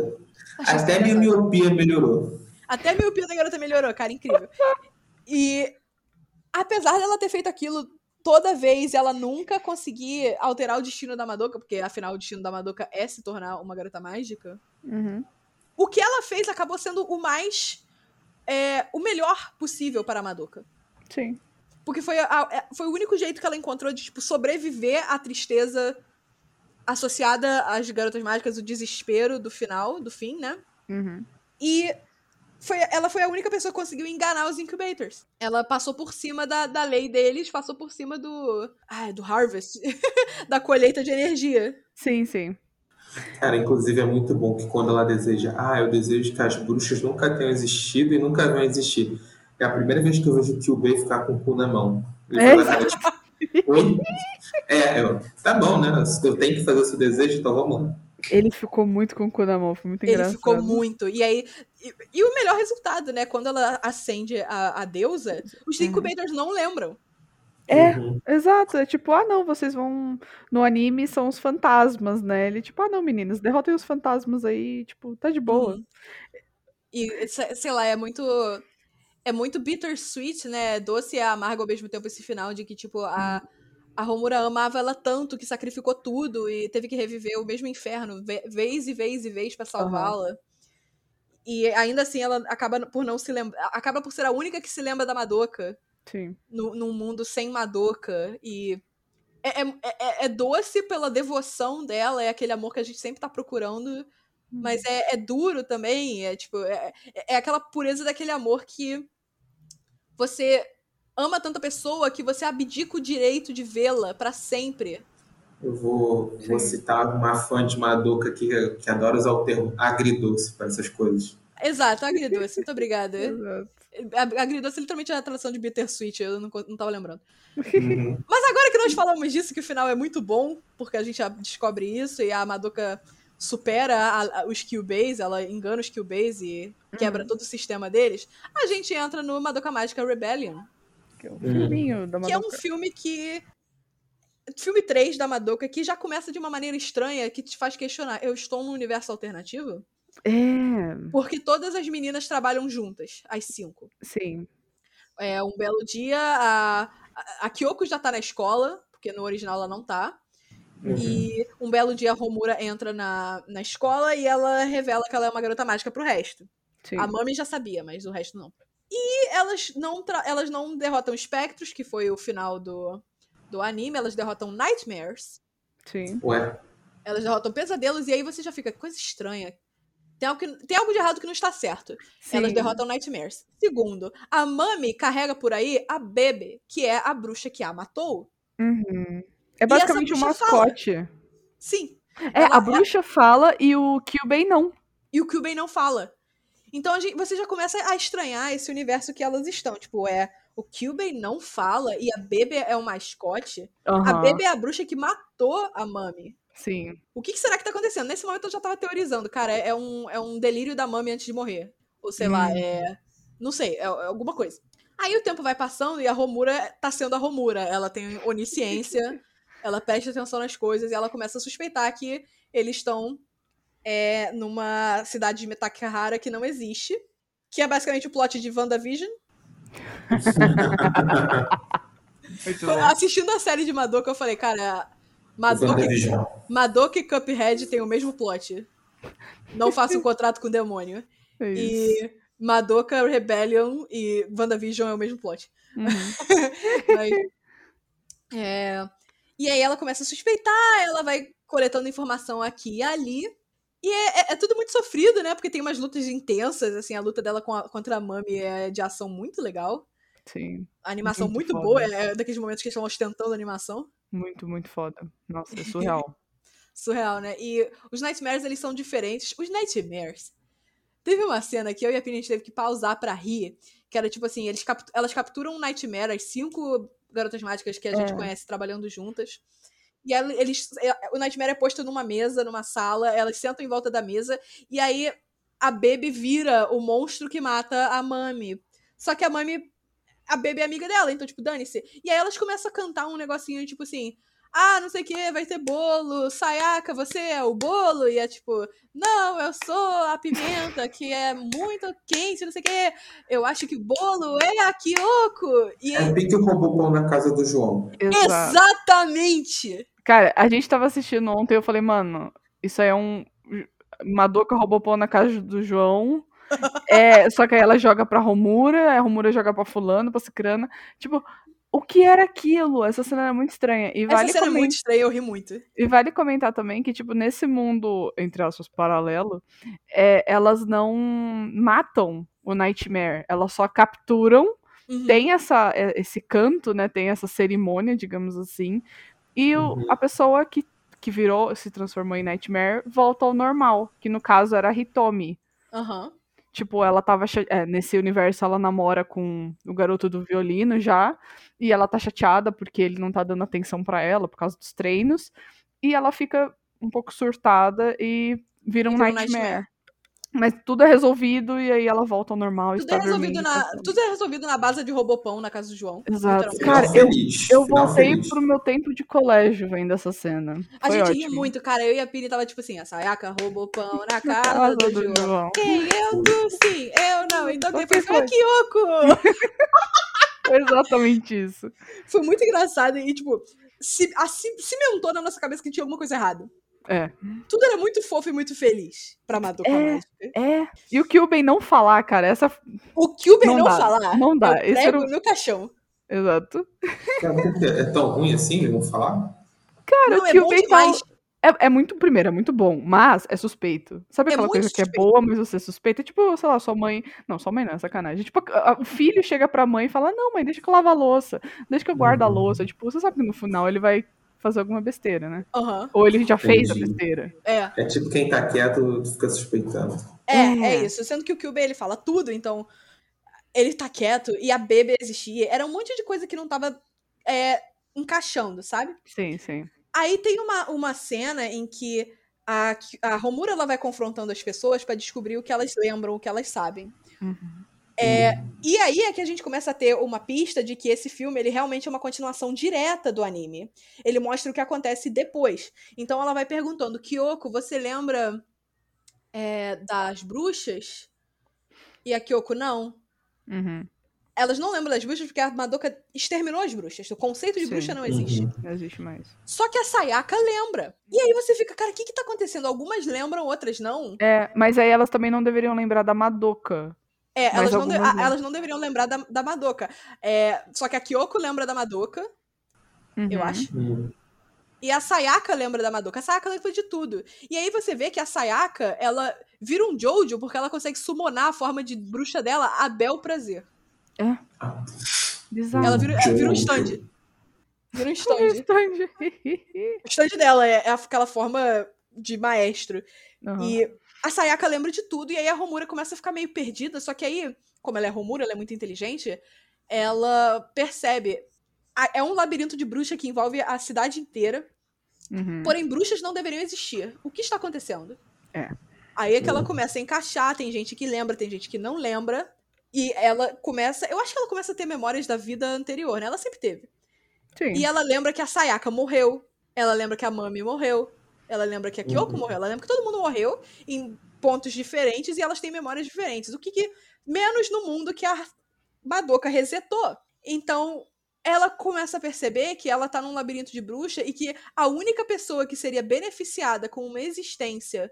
Isso
Até minha
engraçado.
miopia melhorou.
Até a miopia da garota melhorou, cara, incrível. E apesar dela ter feito aquilo toda vez, ela nunca conseguir alterar o destino da Madoka, porque afinal o destino da Madoka é se tornar uma garota mágica.
Uhum.
O que ela fez acabou sendo o mais. é, o melhor possível para a Madoka.
Sim.
Porque foi, a- é, foi o único jeito que ela encontrou de, tipo, sobreviver à tristeza associada às garotas mágicas, o desespero do final, do fim, né?
Uhum.
E foi, ela foi a única pessoa que conseguiu enganar os incubators. Ela passou por cima da, da lei deles, passou por cima do. Ah, do harvest. da colheita de energia.
Sim, sim.
Cara, inclusive é muito bom que quando ela deseja, ah, eu desejo que as bruxas nunca tenham existido e nunca vão existir. É a primeira vez que eu vejo o Kyubey ficar com o cu na mão. Ele
É,
fala, tipo, Oi? É, eu, tá bom, né? Eu tenho que fazer o seu desejo, então vamos lá.
Ele ficou muito com o cu na mão, foi muito
Ele
engraçado.
ficou muito. E aí. E, e o melhor resultado, né? Quando ela acende a, a deusa, os
Uhum.
incubators não lembram.
É,
Uhum.
exato. É tipo, ah não, vocês vão. No anime são os fantasmas, né? Ele, tipo, ah não, meninas, derrotem os fantasmas aí, tipo, tá de boa.
Uhum. E, se- sei lá, é muito. É muito bittersweet, né? Doce e amargo ao mesmo tempo esse final de que, tipo, a, a Romura amava ela tanto que sacrificou tudo e teve que reviver o mesmo inferno ve- vez e vez e vez pra salvá-la. E ainda assim ela acaba por não se lembrar. Acaba por ser a única que se lembra da Madoka
Sim.
no, num mundo sem Madoka. E é, é, é- é doce pela devoção dela, é aquele amor que a gente sempre tá procurando. Mas é, é duro também, é tipo, é, é aquela pureza daquele amor que você ama tanta pessoa que você abdica o direito de vê-la pra sempre.
Eu vou, vou citar uma fã de Madoka que, que adora usar o termo agridoce para essas coisas.
Exato, agridoce, muito obrigada.
Exato.
A- Agridoce literalmente é a tradução de bittersweet, eu não, não tava lembrando.
Uhum.
Agora que nós falamos disso, que o final é muito bom, porque a gente já descobre isso e a Madoka supera a- a- os Kyubeis, ela engana os Kyubeis e quebra todo o sistema deles, a gente entra no Madoka Mágica Rebellion,
Que é um filminho da
que é um
Madoka.
filme que... Filme 3 da Madoka, que já começa de uma maneira estranha, que te faz questionar, eu estou num universo alternativo?
É,
Porque todas as meninas trabalham juntas, as cinco.
sim.
É, um belo dia, a, a- Kyoko já tá na escola, porque no original ela não tá.
Uhum.
E um belo dia a Romura entra na, na escola e ela revela que ela é uma garota mágica pro resto.
sim.
A Mami já sabia, mas o resto não. E elas não, elas não derrotam espectros, que foi o final do, do anime, elas derrotam nightmares,
Sim.
Ué,
elas derrotam pesadelos, e aí você já fica, coisa estranha. Tem algo, que- tem algo de errado que não está certo. Elas
Sim.
derrotam Nightmares. Segundo, a Mami carrega por aí a Bebe, que é a bruxa que a matou.
Uhum. É basicamente um
bruxa fala.
mascote.
Sim.
É,
Ela-
a bruxa fala e o Kyubey não.
E o Kyubey não fala. Então a gente- você já começa a estranhar esse universo que elas estão. Tipo, é. O Kyubey não fala e a Bebe é o mascote. A
Aham,
Bebe é a bruxa que matou a Mami.
Sim.
O que, que será que tá acontecendo? Nesse momento eu já tava teorizando, cara. É, é um, é um delírio da Mami antes de morrer. Ou sei lá,
Hum.
é. Não sei, é, é alguma coisa. Aí o tempo vai passando e a Romura tá sendo a Romura. Ela tem onisciência, ela presta atenção nas coisas e ela começa a suspeitar que eles estão é, numa cidade de Metakahara que não existe. Que é basicamente o plot de WandaVision. Assistindo a série de Madoka, eu falei, cara, Madoka, e Cuphead têm o mesmo plot. Não faça um contrato com o demônio.
É.
E Madoka Rebellion e WandaVision é o mesmo plot.
Uhum.
Mas, é, E aí ela começa a suspeitar, ela vai coletando informação aqui e ali. E é, é- é tudo muito sofrido, né? Porque tem umas lutas intensas, assim, a luta dela com a- contra a Mami é de ação muito legal.
Sim.
A animação
Muito
muito, boa, é daqueles momentos que eles estão ostentando a animação.
Muito, muito foda. Nossa, é surreal.
Surreal, né? E os Nightmares, eles são diferentes. Os Nightmares. Teve uma cena que eu e a Pini a gente teve que pausar pra rir. Que era tipo assim: eles elas capturam um Nightmare, as cinco garotas mágicas que a gente
É.
conhece trabalhando juntas. E ela- eles, é, o Nightmare é posto numa mesa, numa sala, elas sentam em volta da mesa. E aí a Baby vira o monstro que mata a Mami. Só que a Mami. A Baby é amiga dela, então, tipo, dane-se. E aí elas começam a cantar um negocinho, tipo assim. Ah, não sei o que, vai ter bolo. Sayaka, você é o bolo? E é tipo, não, eu sou a pimenta, que é muito quente, não sei o que. Eu acho que o bolo é a Kyoko. E
É o Pink roubou pão na casa do João.
Exato.
exatamente!
Cara, a gente tava assistindo ontem eu falei, mano, isso aí é um. Madoka roubou pão na casa do João. É, só que aí ela joga pra Romura, a Romura joga pra Fulano, pra Cicrana. Tipo, o que era aquilo? Essa cena era muito estranha. E
Essa
vale,
cena é
comen-
muito estranha, eu ri muito.
e vale comentar também que, tipo, nesse mundo, entre aspas, paralelo, é, elas não matam o Nightmare. Elas só capturam
Uhum.
tem essa, é, esse canto, né? Tem essa cerimônia, digamos assim. E o-
Uhum.
a pessoa que, que virou, se transformou em Nightmare, volta ao normal. Que no caso era a Hitomi.
Aham.
Tipo, ela tava. é, nesse universo, ela namora com o garoto do violino já. E ela tá chateada porque ele não tá dando atenção pra ela por causa dos treinos. E ela fica um pouco surtada e vira um
vira um
nightmare.
nightmare.
Mas tudo é resolvido e aí ela volta ao normal.
Tudo
está
é, resolvido
dormindo,
na,
tá
tudo é resolvido na base de Robopão na casa do João.
Exato. Cara, eu-. Eu voltei
feliz.
pro meu tempo de colégio vendo essa cena.
A
Foi
gente
ótimo.
ria muito, cara. Eu e a Pini tava tipo assim, a Sayaka roubou pão na casa
Casa
do
do
João.
João.
Quem? Eu, tu, sim. Eu não. Então depois foi a Kyoko.
Foi exatamente isso.
Foi muito engraçado e, tipo, se, assim, cimentou na nossa cabeça que tinha alguma coisa errada.
É.
Tudo era muito fofo e muito feliz pra Madoka
É.
Mágica.
É. E o Kyubey não falar, cara, essa.
O Kyuber
Não
não,
dá,
falar,
não dá.
eu
Esse
prego
era o-
no caixão.
Exato.
Quê? é tão ruim assim, eu vou falar?
Cara,
não,
o
é
tá.
demais.
É, é muito, primeiro, é muito bom, mas é suspeito. Sabe
É
aquela
muito
coisa que é
suspeito.
boa, mas você é suspeita? Tipo, sei lá, sua mãe. Não, sua mãe não, é sacanagem. Tipo, a- a- o filho chega pra mãe e fala: Não, mãe, deixa que eu lavo a louça, deixa que eu guardo a
Uhum.
louça. Tipo, você sabe que no final ele vai fazer alguma besteira, né?
Aham.
Ou ele já fez a
Entendi.
besteira.
É.
É tipo quem tá quieto fica suspeitando.
É,
É.
é isso. Sendo que o Kyubey, ele fala tudo, então ele tá quieto e a Bebe existia. Era um monte de coisa que não tava é, encaixando, sabe?
Sim, sim.
Aí tem uma, uma cena em que a, a Romura ela vai confrontando as pessoas pra descobrir o que elas lembram, o que elas sabem.
Uhum.
É, e aí é que a gente começa a ter uma pista de que esse filme ele realmente é uma continuação direta do anime. Ele mostra o que acontece depois. Então ela vai perguntando, Kyoko, você lembra é, das bruxas? E a Kyoko, não.
Uhum.
Elas não lembram das bruxas porque a Madoka exterminou as bruxas. O conceito de
Sim.
bruxa não existe.
Uhum.
Não existe mais.
Só que a Sayaka lembra. E aí você fica, cara, o que que tá acontecendo? Algumas lembram, outras não.
É, mas aí elas também não deveriam lembrar da Madoka.
É, elas não, de-
não.
elas não deveriam lembrar da, da Madoka. É, só que a Kyoko lembra da Madoka, eu
Uhum.
acho.
Hum.
E a Sayaka lembra da Madoka. A Sayaka lembra de tudo. E aí você vê que a Sayaka, ela vira um Jojo porque ela consegue summonar a forma de bruxa dela a bel prazer.
Ah,
Bizarro.
Ela vira, ela vira um stand. Vira um
Um
stand.
stand.
O stand dela é, é aquela forma de maestro.
Aham.
E a Sayaka lembra de tudo, e aí a Romura começa a ficar meio perdida, só que aí, como ela é Romura, ela é muito inteligente, ela percebe. É um labirinto de bruxa que envolve a cidade inteira,
Uhum.
porém bruxas não deveriam existir. O que está acontecendo?
É.
Aí é que ela começa a encaixar, tem gente que lembra, tem gente que não lembra, e ela começa. Eu acho que ela começa a ter memórias da vida anterior, né? Ela sempre teve.
Sim.
E ela lembra que a Sayaka morreu. Ela lembra que a Mami morreu. Ela lembra que a Kyoko
Uhum.
morreu. Ela lembra que todo mundo morreu em pontos diferentes e elas têm memórias diferentes. O que, que menos no mundo que a Madoka resetou. Então, ela começa a perceber que ela tá num labirinto de bruxa e que a única pessoa que seria beneficiada com uma existência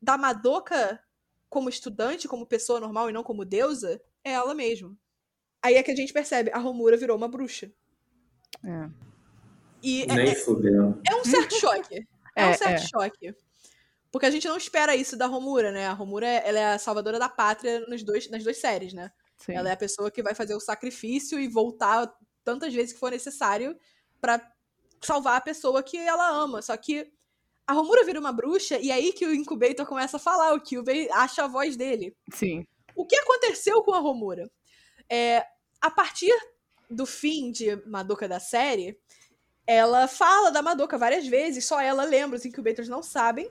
da Madoka como estudante, como pessoa normal e não como deusa, é ela mesma. Aí é que a gente percebe, a Romura virou uma bruxa.
É.
E é,
Nem fudeu.
é um certo choque. É, um
É,
certo
é.
choque. Porque a gente não espera isso da Romura, né? A Romura ela é a salvadora da pátria nos dois, nas duas séries, né?
Sim.
Ela é a pessoa que vai fazer o sacrifício e voltar tantas vezes que for necessário pra salvar a pessoa que ela ama. Só que a Romura vira uma bruxa e aí que o Incubator começa a falar, o Kyubey acha a voz dele.
Sim.
O que aconteceu com a Romura? É, a partir do fim de Madoka da série, ela fala da Madoka várias vezes, só ela lembra, os incubators não sabem.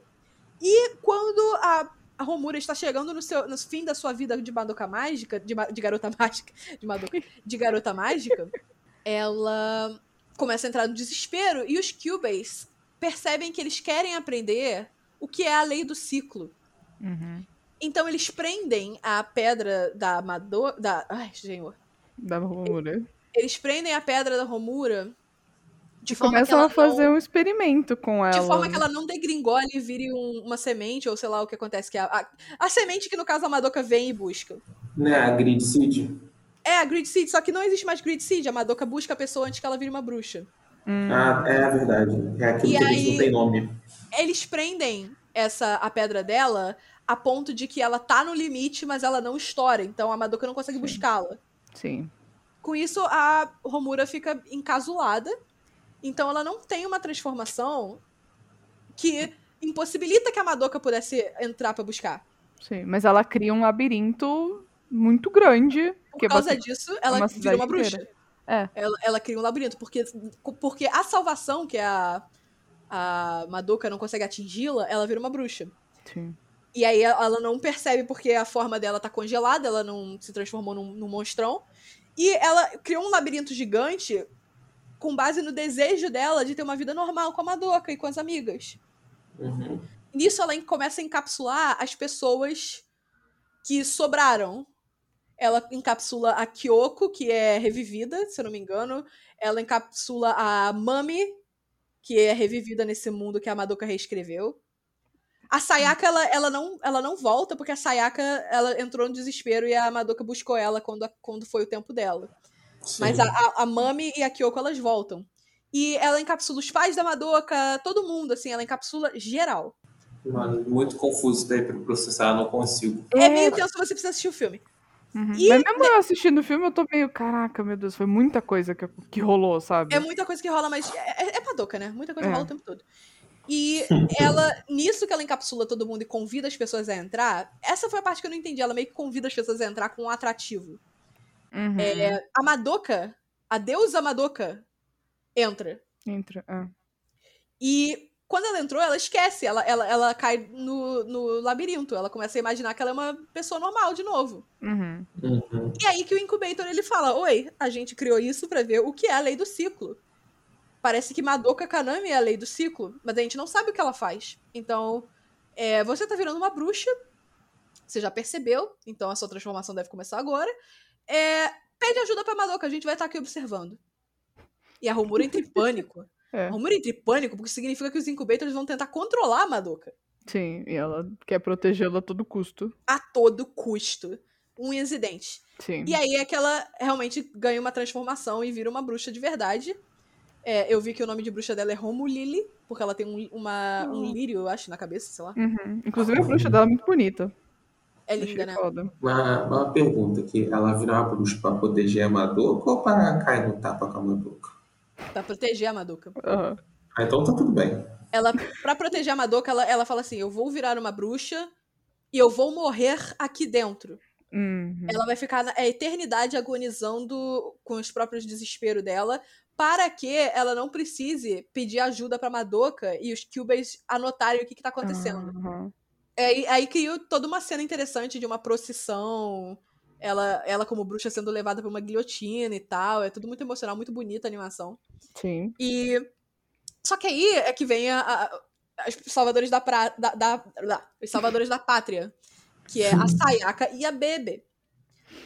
E quando a, a Romura está chegando no, seu, no fim da sua vida de Madoka mágica, de, de garota mágica, de Madoka, de garota mágica, ela começa a entrar no desespero e os Cubase percebem que eles querem aprender o que é a lei do ciclo.
Uhum.
Então eles prendem a pedra da Madoka. Da... Ai, senhor.
Da Romura.
Eles prendem a pedra da Romura de forma que
começam
ela
a fazer
não...
um experimento com ela.
De forma que ela não degringole e vire um- uma semente, ou sei lá o que acontece. Que é a, a, a semente que, no caso, a Madoka vem e busca.
Né, a Grid Seed?
É, a Grid Seed, só que não existe mais Grid Seed. A Madoka busca a pessoa antes que ela vire uma bruxa.
Hum,
Ah, é a verdade. É aquilo
E
que
aí-
não tem nome.
Eles prendem essa a pedra dela a ponto de que ela tá no limite, mas ela não estoura. Então a Madoka não consegue buscá-la.
sim.
Com isso, a Romura fica encasulada. Então ela não tem uma transformação que impossibilita que a Madoka pudesse entrar pra buscar.
Sim. Mas ela cria um labirinto muito grande.
Por
que
causa
você-
disso, ela
uma
vira uma bruxa.
inteira. É.
Ela, ela cria um labirinto. Porque, porque a salvação, que é a, a Madoka não consegue atingi-la, ela vira uma bruxa.
Sim.
E aí ela não percebe porque a forma dela tá congelada, ela não se transformou num, num monstrão. E ela criou um labirinto gigante com base no desejo dela de ter uma vida normal com a Madoka e com as amigas.
Uhum.
Nisso ela começa a encapsular as pessoas que sobraram. Ela encapsula a Kyoko, que é revivida, se eu não me engano. Ela encapsula a Mami, que é revivida nesse mundo que a Madoka reescreveu. A Sayaka, ela, ela, não, ela não volta, porque a Sayaka ela entrou no desespero e a Madoka buscou ela quando, quando foi o tempo dela.
Sim.
Mas a, a, a Mami e a Kyoko, elas voltam. E ela encapsula os pais da Madoka, todo mundo, assim, ela encapsula geral.
Mano, muito confuso daí pra processar, não consigo.
É meio tenso, você precisa assistir o filme.
Uhum.
E-
Mas mesmo eu assistindo o filme, eu tô meio, caraca, meu Deus, foi muita coisa que, que rolou, sabe?
É muita coisa que rola, mas é, é, é Madoka, né? Muita coisa
É.
rola o tempo todo. E ela, nisso que ela encapsula todo mundo e convida as pessoas a entrar, essa foi a parte que eu não entendi. Ela meio que convida as pessoas a entrar com um atrativo.
Uhum.
É, a Madoka, a deusa Madoka, entra.
Entra. ah.
E quando ela entrou, ela esquece, ela, ela, ela cai no, no labirinto. Ela começa a imaginar que ela é uma pessoa normal de novo.
Uhum.
Uhum.
E aí que o Incubator ele fala: Oi, a gente criou isso pra ver o que é a lei do ciclo. Parece que Madoka Kanami é a lei do ciclo, mas a gente não sabe o que ela faz. Então, é, você tá virando uma bruxa, você já percebeu, então a sua transformação deve começar agora. É, pede ajuda pra Madoka, a gente vai estar aqui observando. E a Romura entra em pânico.
É.
A Romura entra em pânico porque significa que os Incubators vão tentar controlar a Madoka
Sim, e ela quer protegê-la a todo custo.
a todo custo. Unhas e dentes.
Sim.
E aí é que ela realmente ganha uma transformação e vira uma bruxa de verdade. É, eu vi que o nome de bruxa dela é Romulili, porque ela tem um, uma, um lírio, eu acho, na cabeça, sei lá.
Uhum. Inclusive a bruxa dela é muito bonita.
É linda, né?
Uma, uma pergunta aqui, ela virou uma bruxa pra proteger a Madoka ou pra cair no tapa com a Madoka?
Pra proteger a Madoka.
Aham.
Ah, então tá tudo bem.
Ela, pra proteger a Madoka, ela, ela fala assim: eu vou virar uma bruxa e eu vou morrer aqui dentro.
Uhum.
Ela vai ficar na a eternidade agonizando com os próprios desesperos dela, para que ela não precise pedir ajuda pra Madoka e os Cubase anotarem o que, que tá acontecendo.
Aham.
É, e aí criou toda uma cena interessante de uma procissão. Ela, ela como bruxa sendo levada pra uma guilhotina e tal. É tudo muito emocional, muito bonita a animação.
Sim.
E. Só que aí é que vem a, a- as salvadores da, pra, da, da, da- Os salvadores da pátria. Que é a Sayaka e a Bebe.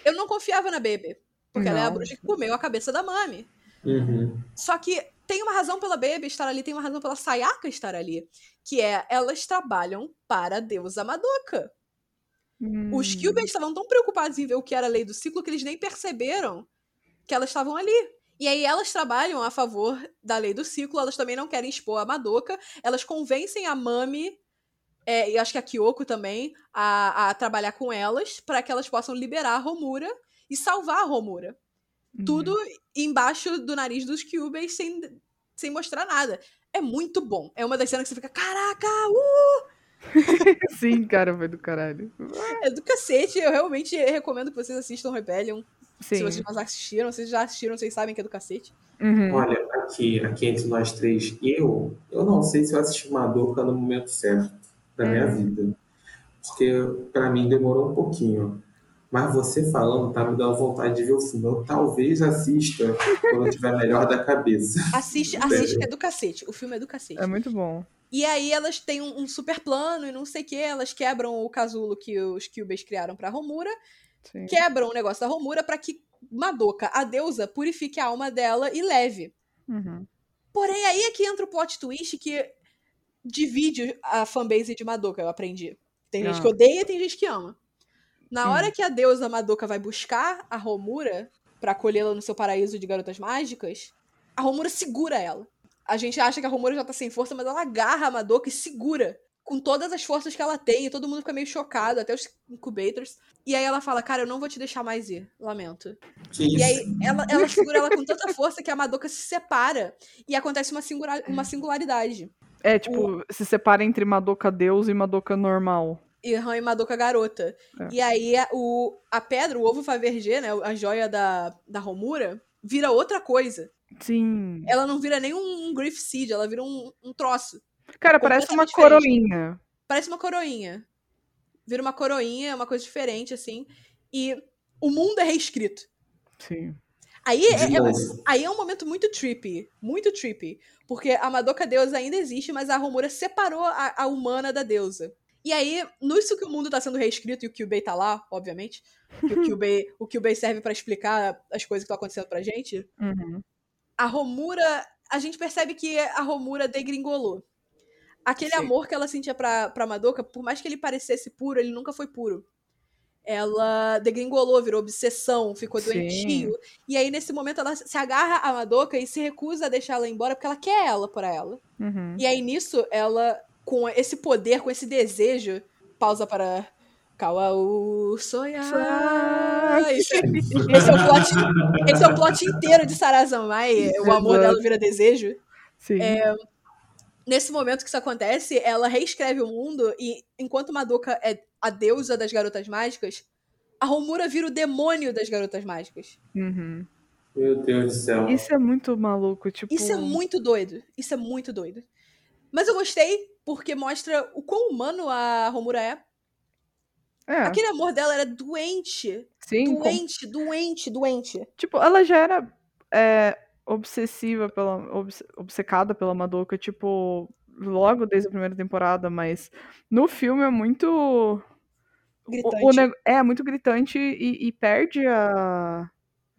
Eu não confiava na Bebe. Porque ela é a
Não.
bruxa que comeu a cabeça da Mami.
Uhum.
Só que tem uma razão pela Baby estar ali, tem uma razão pela Sayaka estar ali. Que é, elas trabalham para a deusa Madoka. Os
Hum.
Cubans estavam tão preocupados em ver o que era a lei do ciclo que eles nem perceberam que elas estavam ali. E aí elas trabalham a favor da lei do ciclo, elas também não querem expor a Madoka, elas convencem a Mami, é, e acho que a Kyoko também, a, a trabalhar com elas, para que elas possam liberar a Romura e salvar a Romura
Uhum.
tudo embaixo do nariz dos Cubans sem, sem mostrar nada. É muito bom. É uma das cenas que você fica, caraca, uh!
Sim, cara, foi do caralho.
É do cacete. Eu realmente recomendo que vocês assistam Rebellion. Se
Sim.
vocês não assistiram, vocês já assistiram, vocês sabem que é do cacete.
Uhum.
Olha, aqui, aqui entre nós três, eu, eu não sei se eu assisti Madoka no momento certo da minha
Hum.
vida. Porque pra mim demorou um pouquinho. Mas você falando tá me dando vontade de ver o filme. Eu talvez assista quando eu estiver melhor da cabeça.
Assiste, assiste que é do cacete. O filme é do cacete.
É muito bom.
E aí elas têm um, um super plano e não sei o que. Elas quebram o casulo que os Cubas criaram pra Romura.
Sim.
Quebram o negócio da Romura pra que Madoka, a deusa, purifique a alma dela e leve.
Uhum.
Porém, aí é que entra o plot twist que divide a fanbase de Madoka, eu aprendi. Tem gente
Ah.
que odeia e tem gente que ama. Na
Hum.
hora que a deusa Madoka vai buscar a Romura pra acolhê-la no seu paraíso de garotas mágicas, a Romura segura ela. A gente acha que a Romura já tá sem força, mas ela agarra a Madoka e segura. Com todas as forças que ela tem, e todo mundo fica meio chocado, até os incubators. E aí ela fala, cara, eu não vou te deixar mais ir, lamento.
Que isso?
E aí ela, ela segura ela com tanta força que a Madoka se separa e acontece uma, singula- uma singularidade.
É, tipo, se separa entre Madoka Deus e Madoka normal.
E Han e Madoka garota.
É.
E aí a, o, a pedra, o ovo Fabergé, né, a joia da, da Romura, vira outra coisa.
Sim.
Ela não vira nem um, um Griff Seed, ela vira um, um troço.
Cara, parece uma coroinha.
Parece uma coroinha. Vira uma coroinha, é uma coisa diferente, assim. E o mundo é reescrito.
Sim.
Aí é, é- aí é um momento muito trippy. Muito trippy. Porque a Madoka deusa ainda existe, mas a Romura separou a, a humana da deusa. E aí, nisso que o mundo tá sendo reescrito e o Kyubei tá lá, obviamente. Que o Kyubei, o Kyubei serve pra explicar as coisas que estão acontecendo pra gente.
Uhum.
A Romura. A gente percebe que a Romura degringolou. Aquele
Sim.
amor que ela sentia pra, pra Madoka, por mais que ele parecesse puro, ele nunca foi puro. Ela degringolou, virou obsessão, ficou
Sim.
doentio. E aí, nesse momento, ela se agarra a Madoka e se recusa a deixar ela embora porque ela quer ela pra ela.
Uhum.
E aí, nisso, ela, com esse poder, com esse desejo, pausa para. Kawau sonhar. Esse, esse é o plot, esse é o plot inteiro de Sarazamai. O amor dela vira desejo.
Sim.
É, Nesse momento que isso acontece, ela reescreve o mundo e, enquanto Madoka é a deusa das garotas mágicas, a Romura vira o demônio das garotas mágicas.
Uhum.
Meu Deus do céu.
Isso é muito maluco, tipo.
Isso é muito doido. Isso é muito doido. Mas eu gostei porque mostra o quão humano a Romura é.
É,
Aquele amor dela era doente.
sim. com-
Doente, doente, doente.
Tipo, ela já era é, obsessiva pela. obce- obcecada pela Madoka, tipo, logo desde a primeira temporada, mas no filme é muito. o-
Gritante.
o neg- é muito gritante e, e perde a.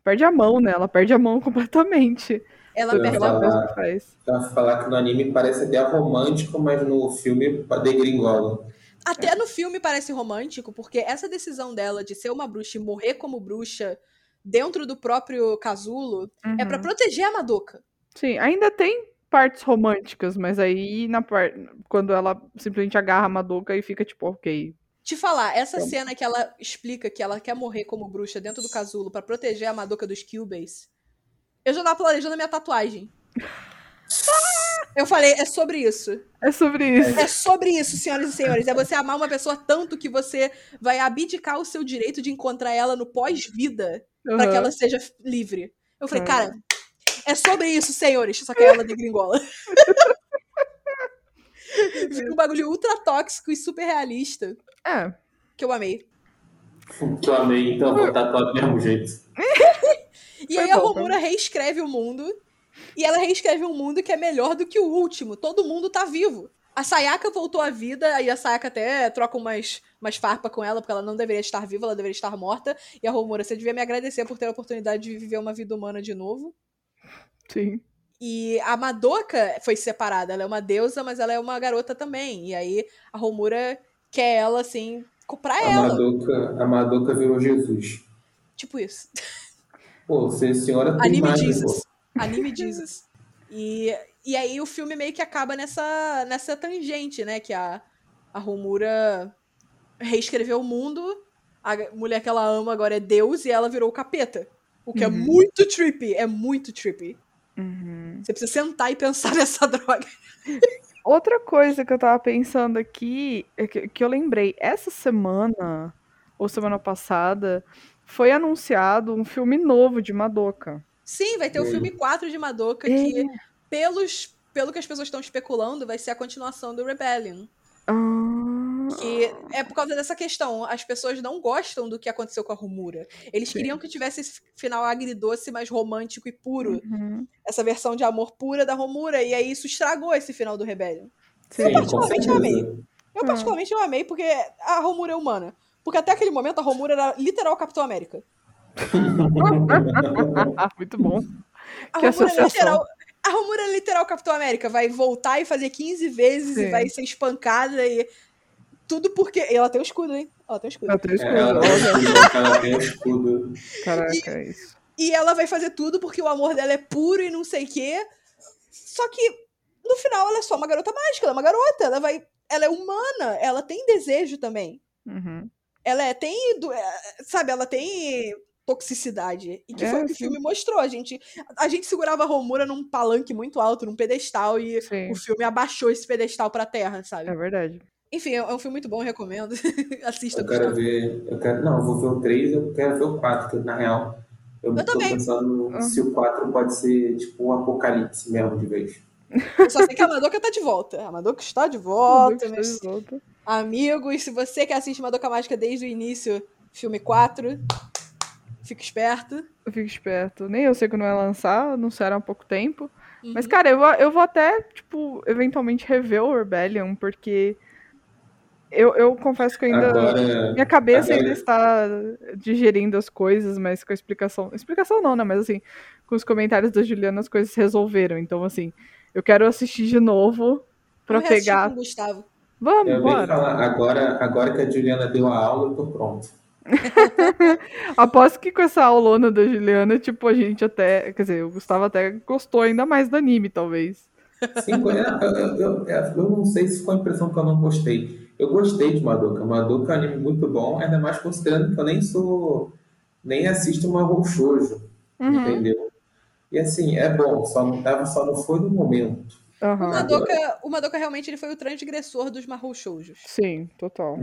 Perde a mão, né? Ela perde a mão completamente.
Ela
Tudo que
perde a mão.
mesma faz.
Pra falar que no anime parece até romântico, mas no filme degringola.
Até no filme parece romântico, porque essa decisão dela de ser uma bruxa e morrer como bruxa dentro do próprio casulo é pra
Uhum.
proteger a Madoka.
Sim, ainda tem partes românticas, mas aí na par... quando ela simplesmente agarra a Madoka e fica tipo, ok.
Te falar, essa
Então.
cena que ela explica que ela quer morrer como bruxa dentro do casulo pra proteger a Madoka dos Kyubeis, eu já tava planejando a minha tatuagem. Eu falei, é sobre isso.
É sobre isso.
É sobre isso, senhoras e senhores. É você amar uma pessoa tanto que você vai abdicar o seu direito de encontrar ela no pós-vida pra que
Aham.
ela seja livre. Eu falei,
É.
cara, é sobre isso, senhores. Só que ela degringola. Fica um bagulho ultra tóxico e super realista
É.
que eu amei.
Que eu amei, então vou tatuar do mesmo jeito.
E
Foi
aí a
bom,
Romura reescreve o mundo. E ela reescreve um mundo que é melhor do que o último. Todo mundo tá vivo. A Sayaka voltou à vida, aí a Sayaka até troca umas, umas farpas com ela, porque ela não deveria estar viva, ela deveria estar morta. E a Romura, você devia me agradecer por ter a oportunidade de viver uma vida humana de novo.
Sim.
E a Madoka foi separada. Ela é uma deusa, mas ela é uma garota também. E aí a Romura quer ela, assim, pra
A
ela.
Madoka, a Madoka virou Jesus.
Tipo isso.
Pô, você, é senhora tem
Anime
mais,
Jesus.
pô.
Anime Jesus. E, e aí o filme meio que acaba nessa, nessa tangente, né? Que a, a Romura reescreveu o mundo, a mulher que ela ama agora é Deus e ela virou o capeta. O que é
Uhum.
muito trippy, é muito trippy.
Uhum.
Você precisa sentar e pensar nessa droga.
Outra coisa que eu tava pensando aqui, é que, que eu lembrei, essa semana, ou semana passada, foi anunciado um filme novo de Madoka.
Sim, vai ter o filme 4 de Madoka,
É.
que, pelos, pelo que as pessoas estão especulando, vai ser a continuação do Rebellion.
Ah,
Que é por causa dessa questão. As pessoas não gostam do que aconteceu com a Romura. Eles
Sim.
queriam que tivesse esse final agridoce, mais romântico e puro.
uhum.
Essa versão de amor pura da Romura. E aí isso estragou esse final do Rebellion.
Sim.
Com
particularmente eu amei. Eu,
Ah.
particularmente, eu amei, porque a Romura é humana. Porque até aquele momento a Romura era literal Capitão América.
Muito bom.
A
Que
Romura é
associação.
literal. A Romura é literal Capitão América. Vai voltar e fazer 15 vezes e
Sim.
vai ser espancada e. tudo porque. e Ela tem um escudo, hein? Ela tem um escudo.
Ela tem
É,
escudo,
ela, tem
olha.
escudo, ela tem um escudo.
Caraca, é isso.
E ela vai fazer tudo porque o amor dela é puro e não sei o quê. Só que, no final, ela é só uma garota mágica. Ela é uma garota. Ela vai. Ela é humana. Ela tem desejo também.
Uhum.
Ela é, tem. é, Sabe, ela tem toxicidade. E que
É,
foi o que o filme mostrou. A gente, a gente segurava a Romura num palanque muito alto, num pedestal, e
Sim.
o filme abaixou esse pedestal pra terra, sabe?
É verdade.
Enfim, é um filme muito bom, eu recomendo. Assista,
Eu quero
Gustavo.
ver. Eu quero, não, eu vou ver o 3, eu quero ver o 4, que na real. Eu,
Eu
tô
também.
pensando
Uhum.
se o 4 pode ser tipo um apocalipse mesmo de vez.
Eu só sei que a Madoka tá de volta. A Madoka está de volta,
que
meus
está de volta.
Amigos. Se você que assiste Madoka Mágica desde o início, filme 4, fica esperto.
Eu fico esperto. Nem eu sei quando vai lançar, anunciaram há pouco tempo. Mas,
Uhum.
cara, eu, vou- eu vou até, tipo, eventualmente rever o Rebellion, porque eu, eu confesso que ainda.
Agora.
Minha cabeça
agora-
ainda está digerindo as coisas, mas com a explicação. Explicação não, né? Mas assim, com os comentários da Juliana as coisas se resolveram. Então, assim, eu quero assistir de novo
reassistir
pegar.
com o Gustavo.
Vamos,
Eu
bora.
falar, agora, agora que a Juliana deu a aula, eu tô pronto.
Aposto que com essa aulona da Juliana, tipo, a gente até. Quer dizer, o Gustavo até gostou ainda mais do anime, talvez.
Sim, eu, eu, eu, eu não sei se foi a impressão que eu não gostei. Eu gostei de Madoka. Madoka é um anime muito bom, ainda mais considerando que eu nem sou. nem assisto uma Shoujo,
Uhum.
entendeu? E assim, é bom, só não, tava, só não foi no momento.
O
Aham.
Madoka, o Madoka realmente ele foi o transgressor dos Mahou Shoujos.
Sim, total.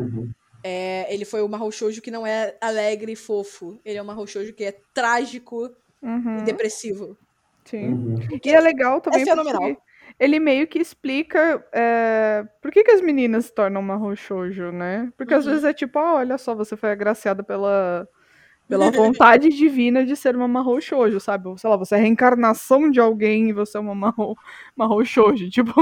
É, ele foi o Mahou Shoujo que não é alegre e fofo. Ele é o Mahou Shoujo que é trágico
Uhum,
e depressivo.
sim.
Uhum.
E é legal também
É fenomenal.
porque ele meio que explica é, por que, que as meninas se tornam uma shoujo, né? Porque às
Uhum.
vezes é tipo, ah, olha só, você foi agraciada pela, pela vontade divina de ser uma Mahou Shoujo, sabe? Sei lá, você é a reencarnação de alguém e você é uma Mahou, Mahou Shoujo. Tipo,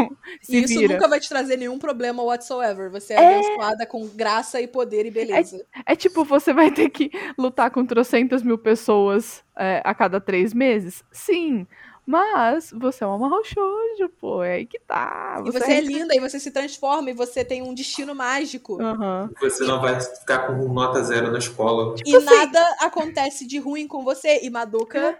se
E isso
vira.
nunca vai te trazer nenhum problema whatsoever. Você é,
É.
abençoada com graça e poder e beleza.
É tipo, você vai ter que lutar com trocentas mil pessoas é, a cada três meses? Sim. Mas você é uma Mahou Shoujo, pô. É aí que tá.
E você é linda, e você se transforma, e você tem um destino mágico.
Aham.
Você não vai ficar com nota zero na escola.
E
assim-
nada acontece de ruim com você. E Madoka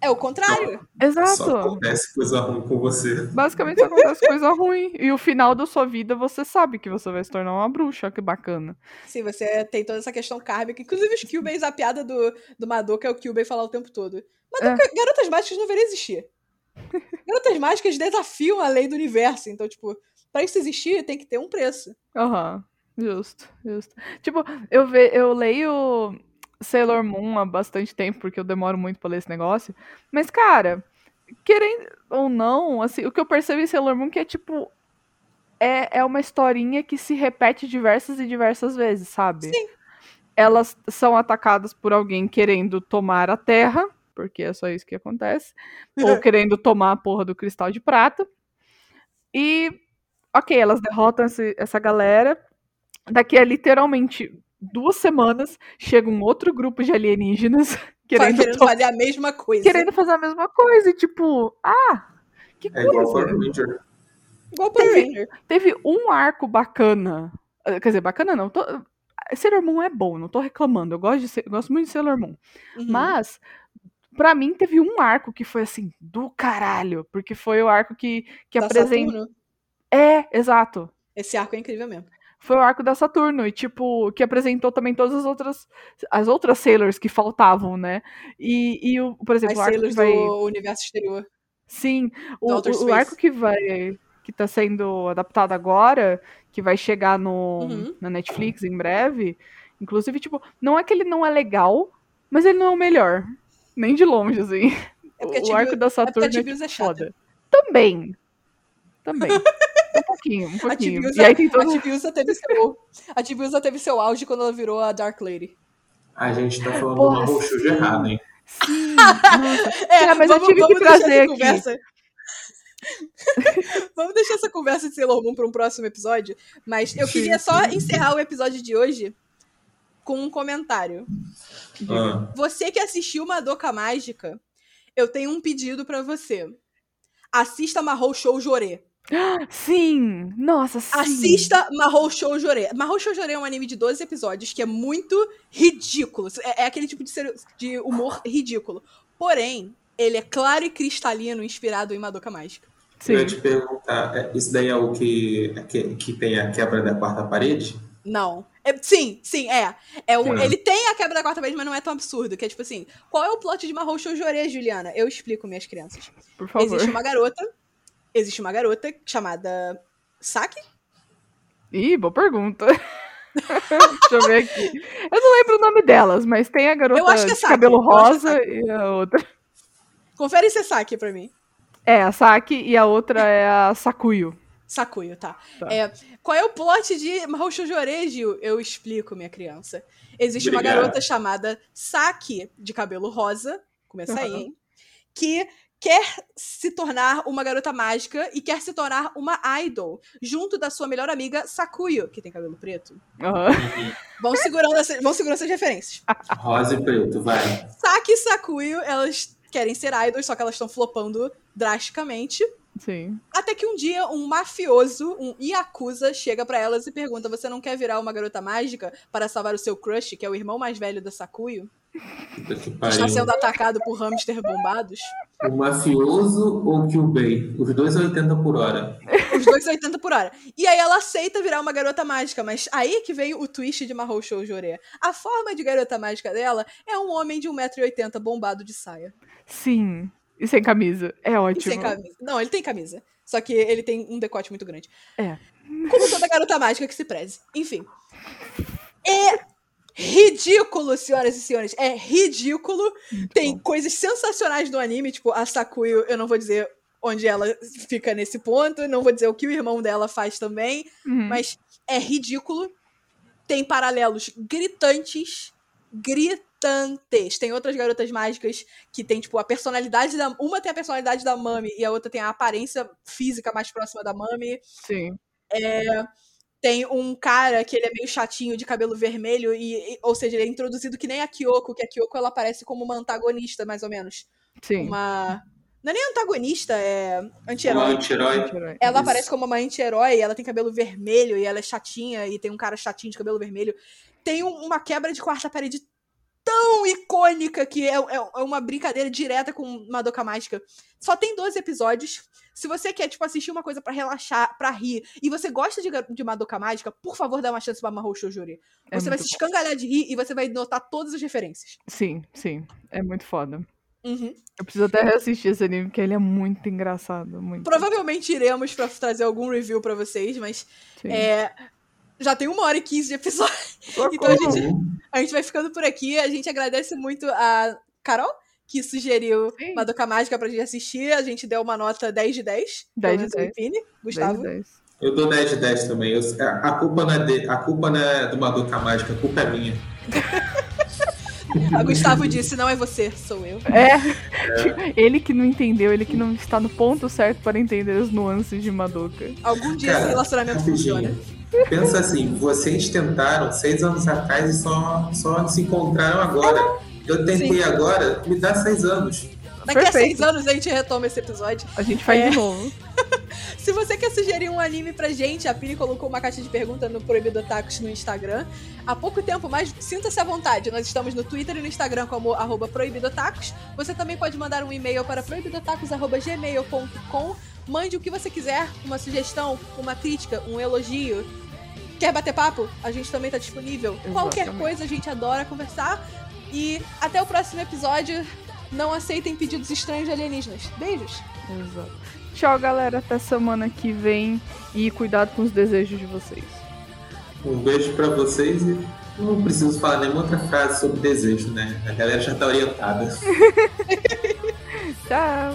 é o contrário.
Só
Exato.
acontece coisa ruim com você.
Basicamente só acontece coisa ruim. E o final da sua vida você sabe que você vai se tornar uma bruxa. Que bacana.
Sim, você tem toda essa questão kármica. Inclusive, os Kyubeis, a piada do, do Madoka é o Kyubei falar o tempo todo. Madoka, garotas mágicas não deveriam existir. Garotas mágicas desafiam a lei do universo. Então, tipo, pra isso existir, tem que ter um preço.
Aham. Justo, justo. Tipo, eu, ve, eu leio Sailor Moon há bastante tempo, porque eu demoro muito pra ler esse negócio. Mas, cara, querendo ou não, assim, o que eu percebi em Sailor Moon é que é tipo. É, é uma historinha que se repete diversas e diversas vezes, sabe?
Sim.
Elas são atacadas por alguém querendo tomar a Terra, porque é só isso que acontece. ou querendo tomar a porra do cristal de prata. E, ok, elas derrotam esse- essa galera. Daqui a literalmente duas semanas chega um outro grupo de alienígenas querendo,
querendo
to-
fazer a mesma coisa.
querendo fazer a mesma coisa. E tipo, ah, que
É igual
coisa.
Power Ranger.
Igual Power
Teve-
Ranger.
Teve um arco bacana. eh, Quer dizer, bacana não. Tô... Sailor Moon é bom, não tô reclamando. Eu gosto, de, eu gosto muito de Sailor Moon.
Uhum.
Mas, pra mim, teve um arco que foi assim, do caralho. Porque foi o arco que, que apresenta. É, exato.
esse arco é incrível mesmo.
Foi o arco da Saturno. E, tipo, que apresentou também todas as outras. As outras Sailors que faltavam, né? E, e o, por exemplo,
As
o arco que vai.
do universo exterior.
Sim, o, o- arco que vai. Que tá sendo adaptado agora, que vai chegar no,
Uhum.
na Netflix em breve. Inclusive, tipo, não é que ele não é legal, mas ele não é o melhor. Nem de longe, assim.
É
o arco da
a
Saturno é,
é
foda. Também. Também. um pouquinho, um
A
pouquinho.
Tibiusa,
E aí tem
a
todo...
Tibiusa teve seu, a Tibiusa teve seu auge quando ela virou a Dark Lady.
A gente tá falando
Porra,
uma
sim.
errado, hein?
Sim, nossa.
É,
mas eu tive que
deixar
trazer
essa
aqui.
conversa. vamos deixar essa conversa de Sailor Moon para um próximo episódio. Mas eu queria só encerrar o episódio de hoje com um comentário.
Ah,
Você que assistiu Madoka Mágica, eu tenho um pedido pra você. Assista Mahou Show Jorê.
Sim! Nossa, sim!
Assista Mahou Shoujo-re. Mahou Shoujo-re é um anime de 12 episódios que é muito ridículo. É, é aquele tipo de, ser- de humor ridículo. Porém, ele é claro e cristalino, inspirado em Madoka Mágica.
Sim.
Eu ia te perguntar, é, isso daí é o que, é que, que tem a quebra da quarta parede?
Não. É- sim, sim, é. é o-
Sim.
Ele tem a quebra da quarta vez, mas não é tão absurdo. Que é tipo assim, qual é o plot de Mahou Shoujo-re, Juliana? Eu explico, minhas crianças.
Por favor.
Existe uma garota, existe uma garota chamada Saki,
Ih, boa pergunta. Deixa eu ver aqui. Eu não lembro o nome delas, mas tem a garota
Eu acho que é
de cabelo
eu acho que é
rosa e a outra.
Confere se é Saki pra mim.
É, a Saki e a outra é a Sakuyo.
Sakuyo, tá.
Tá.
É, qual é o plot de Mahou Shoujo-re, Gil? Eu explico, minha criança. Existe uma
Obrigado.
garota chamada Saki, de cabelo rosa, começa aí, hein? Que quer se tornar uma garota mágica e quer se tornar uma idol, junto da sua melhor amiga Sakuyo, que tem cabelo preto.
Aham.
Vão segurando, essa- vão segurando essas referências.
Rosa e preto, vai.
Saki e Sakuyo, elas querem ser idols, só que elas estão flopando drasticamente.
Sim.
Até que um dia um mafioso, um Yakuza, chega pra elas e pergunta: Você não quer virar uma garota mágica para salvar o seu crush, que é o irmão mais velho da Sakuyo? Está sendo atacado por hamster bombados?
O mafioso ou o Kyubei? Os dois a 80 por hora.
Os dois 80 por hora. E aí ela aceita virar uma garota mágica, mas aí que veio o twist de Mahou Shoujo-re. A forma de garota mágica dela é um homem de 1,80m bombado de saia.
Sim. E sem camisa. É
E
ótimo.
sem camisa. Não, ele tem camisa. Só que ele tem um decote muito grande.
É.
Como toda garota mágica que se preze. Enfim. É ridículo, senhoras e senhores. É ridículo. Tem coisas sensacionais do anime, tipo, a Sakuyo, eu não vou dizer onde ela fica nesse ponto, não vou dizer o que o irmão dela faz também,
Uhum.
mas é ridículo. Tem paralelos gritantes, gritantes. Tem outras garotas mágicas que tem, tipo, a personalidade da. Uma tem a personalidade da Mami e a outra tem a aparência física mais próxima da Mami.
Sim.
Tem um cara que ele é meio chatinho, de cabelo vermelho, e, e- ou seja, ele é introduzido que nem a Kyoko, que a Kyoko ela aparece como uma antagonista, mais ou menos.
Sim.
Uma. Não é nem antagonista, é
Uma
anti-herói.
anti-herói.
Ela
Isso.
aparece como uma anti-herói, ela tem cabelo vermelho e ela é chatinha, e tem um cara chatinho de cabelo vermelho. Tem um- uma quebra de quarta parede tão icônica que é, é- é uma brincadeira direta com Madoka Mágica. Só tem 12 episódios. Se você quer, tipo, assistir uma coisa pra relaxar, pra rir, e você gosta de, de Madoka Mágica, por favor, dá uma chance pra Mahou Shoujo-re.
É
Você vai se escangalhar de rir e você vai notar todas as referências.
Sim, sim. É muito foda.
Uhum.
Eu preciso até reassistir esse anime, porque ele é muito engraçado. Muito.
Provavelmente iremos pra trazer algum review pra vocês, mas é, já tem uma hora e quinze de episódio.
Socorro.
Então a gente, a gente vai ficando por aqui. A gente agradece muito a Carol, que sugeriu
Sim.
Madoka Mágica pra gente assistir. A gente deu uma nota 10 de 10.
10 de
pelo menos eu e
10.
Pini.
10
Gustavo.
de 10.
Eu dou 10 de 10 também. Eu- a, culpa não é de, a culpa não é do Madoka Mágica, a culpa é minha.
A Gustavo disse: não é você, sou eu.
É. Ele que não entendeu, ele que não está no ponto certo para entender as nuances de Madoka.
Algum dia
Cara,
esse relacionamento funciona.
Pensa assim, vocês tentaram seis anos atrás e só, só se encontraram agora. Eu tentei
Sim.
agora, me dá seis anos.
Daqui a
Perfeito.
seis anos a gente retoma esse episódio.
A gente faz
É.
de novo.
Se você quer sugerir um anime pra gente, a Pini colocou uma caixa de pergunta no Proibido Otakus no Instagram. Há pouco tempo, mas sinta-se à vontade. Nós estamos no Twitter e no Instagram como arroba proibidotacos. Você também pode mandar um e-mail para proibidotacos.gmail.com. Mande o que você quiser, uma sugestão, uma crítica, um elogio. Quer bater papo? A gente também tá disponível. Qualquer
Exatamente.
coisa a gente adora conversar. E até o próximo episódio. Não aceitem pedidos estranhos de alienígenas. Beijos!
Exato. Tchau, galera. Até semana que vem. E cuidado com os desejos de vocês.
Um beijo pra vocês e não preciso falar nenhuma outra frase sobre desejo, né? A galera já tá orientada.
Tchau.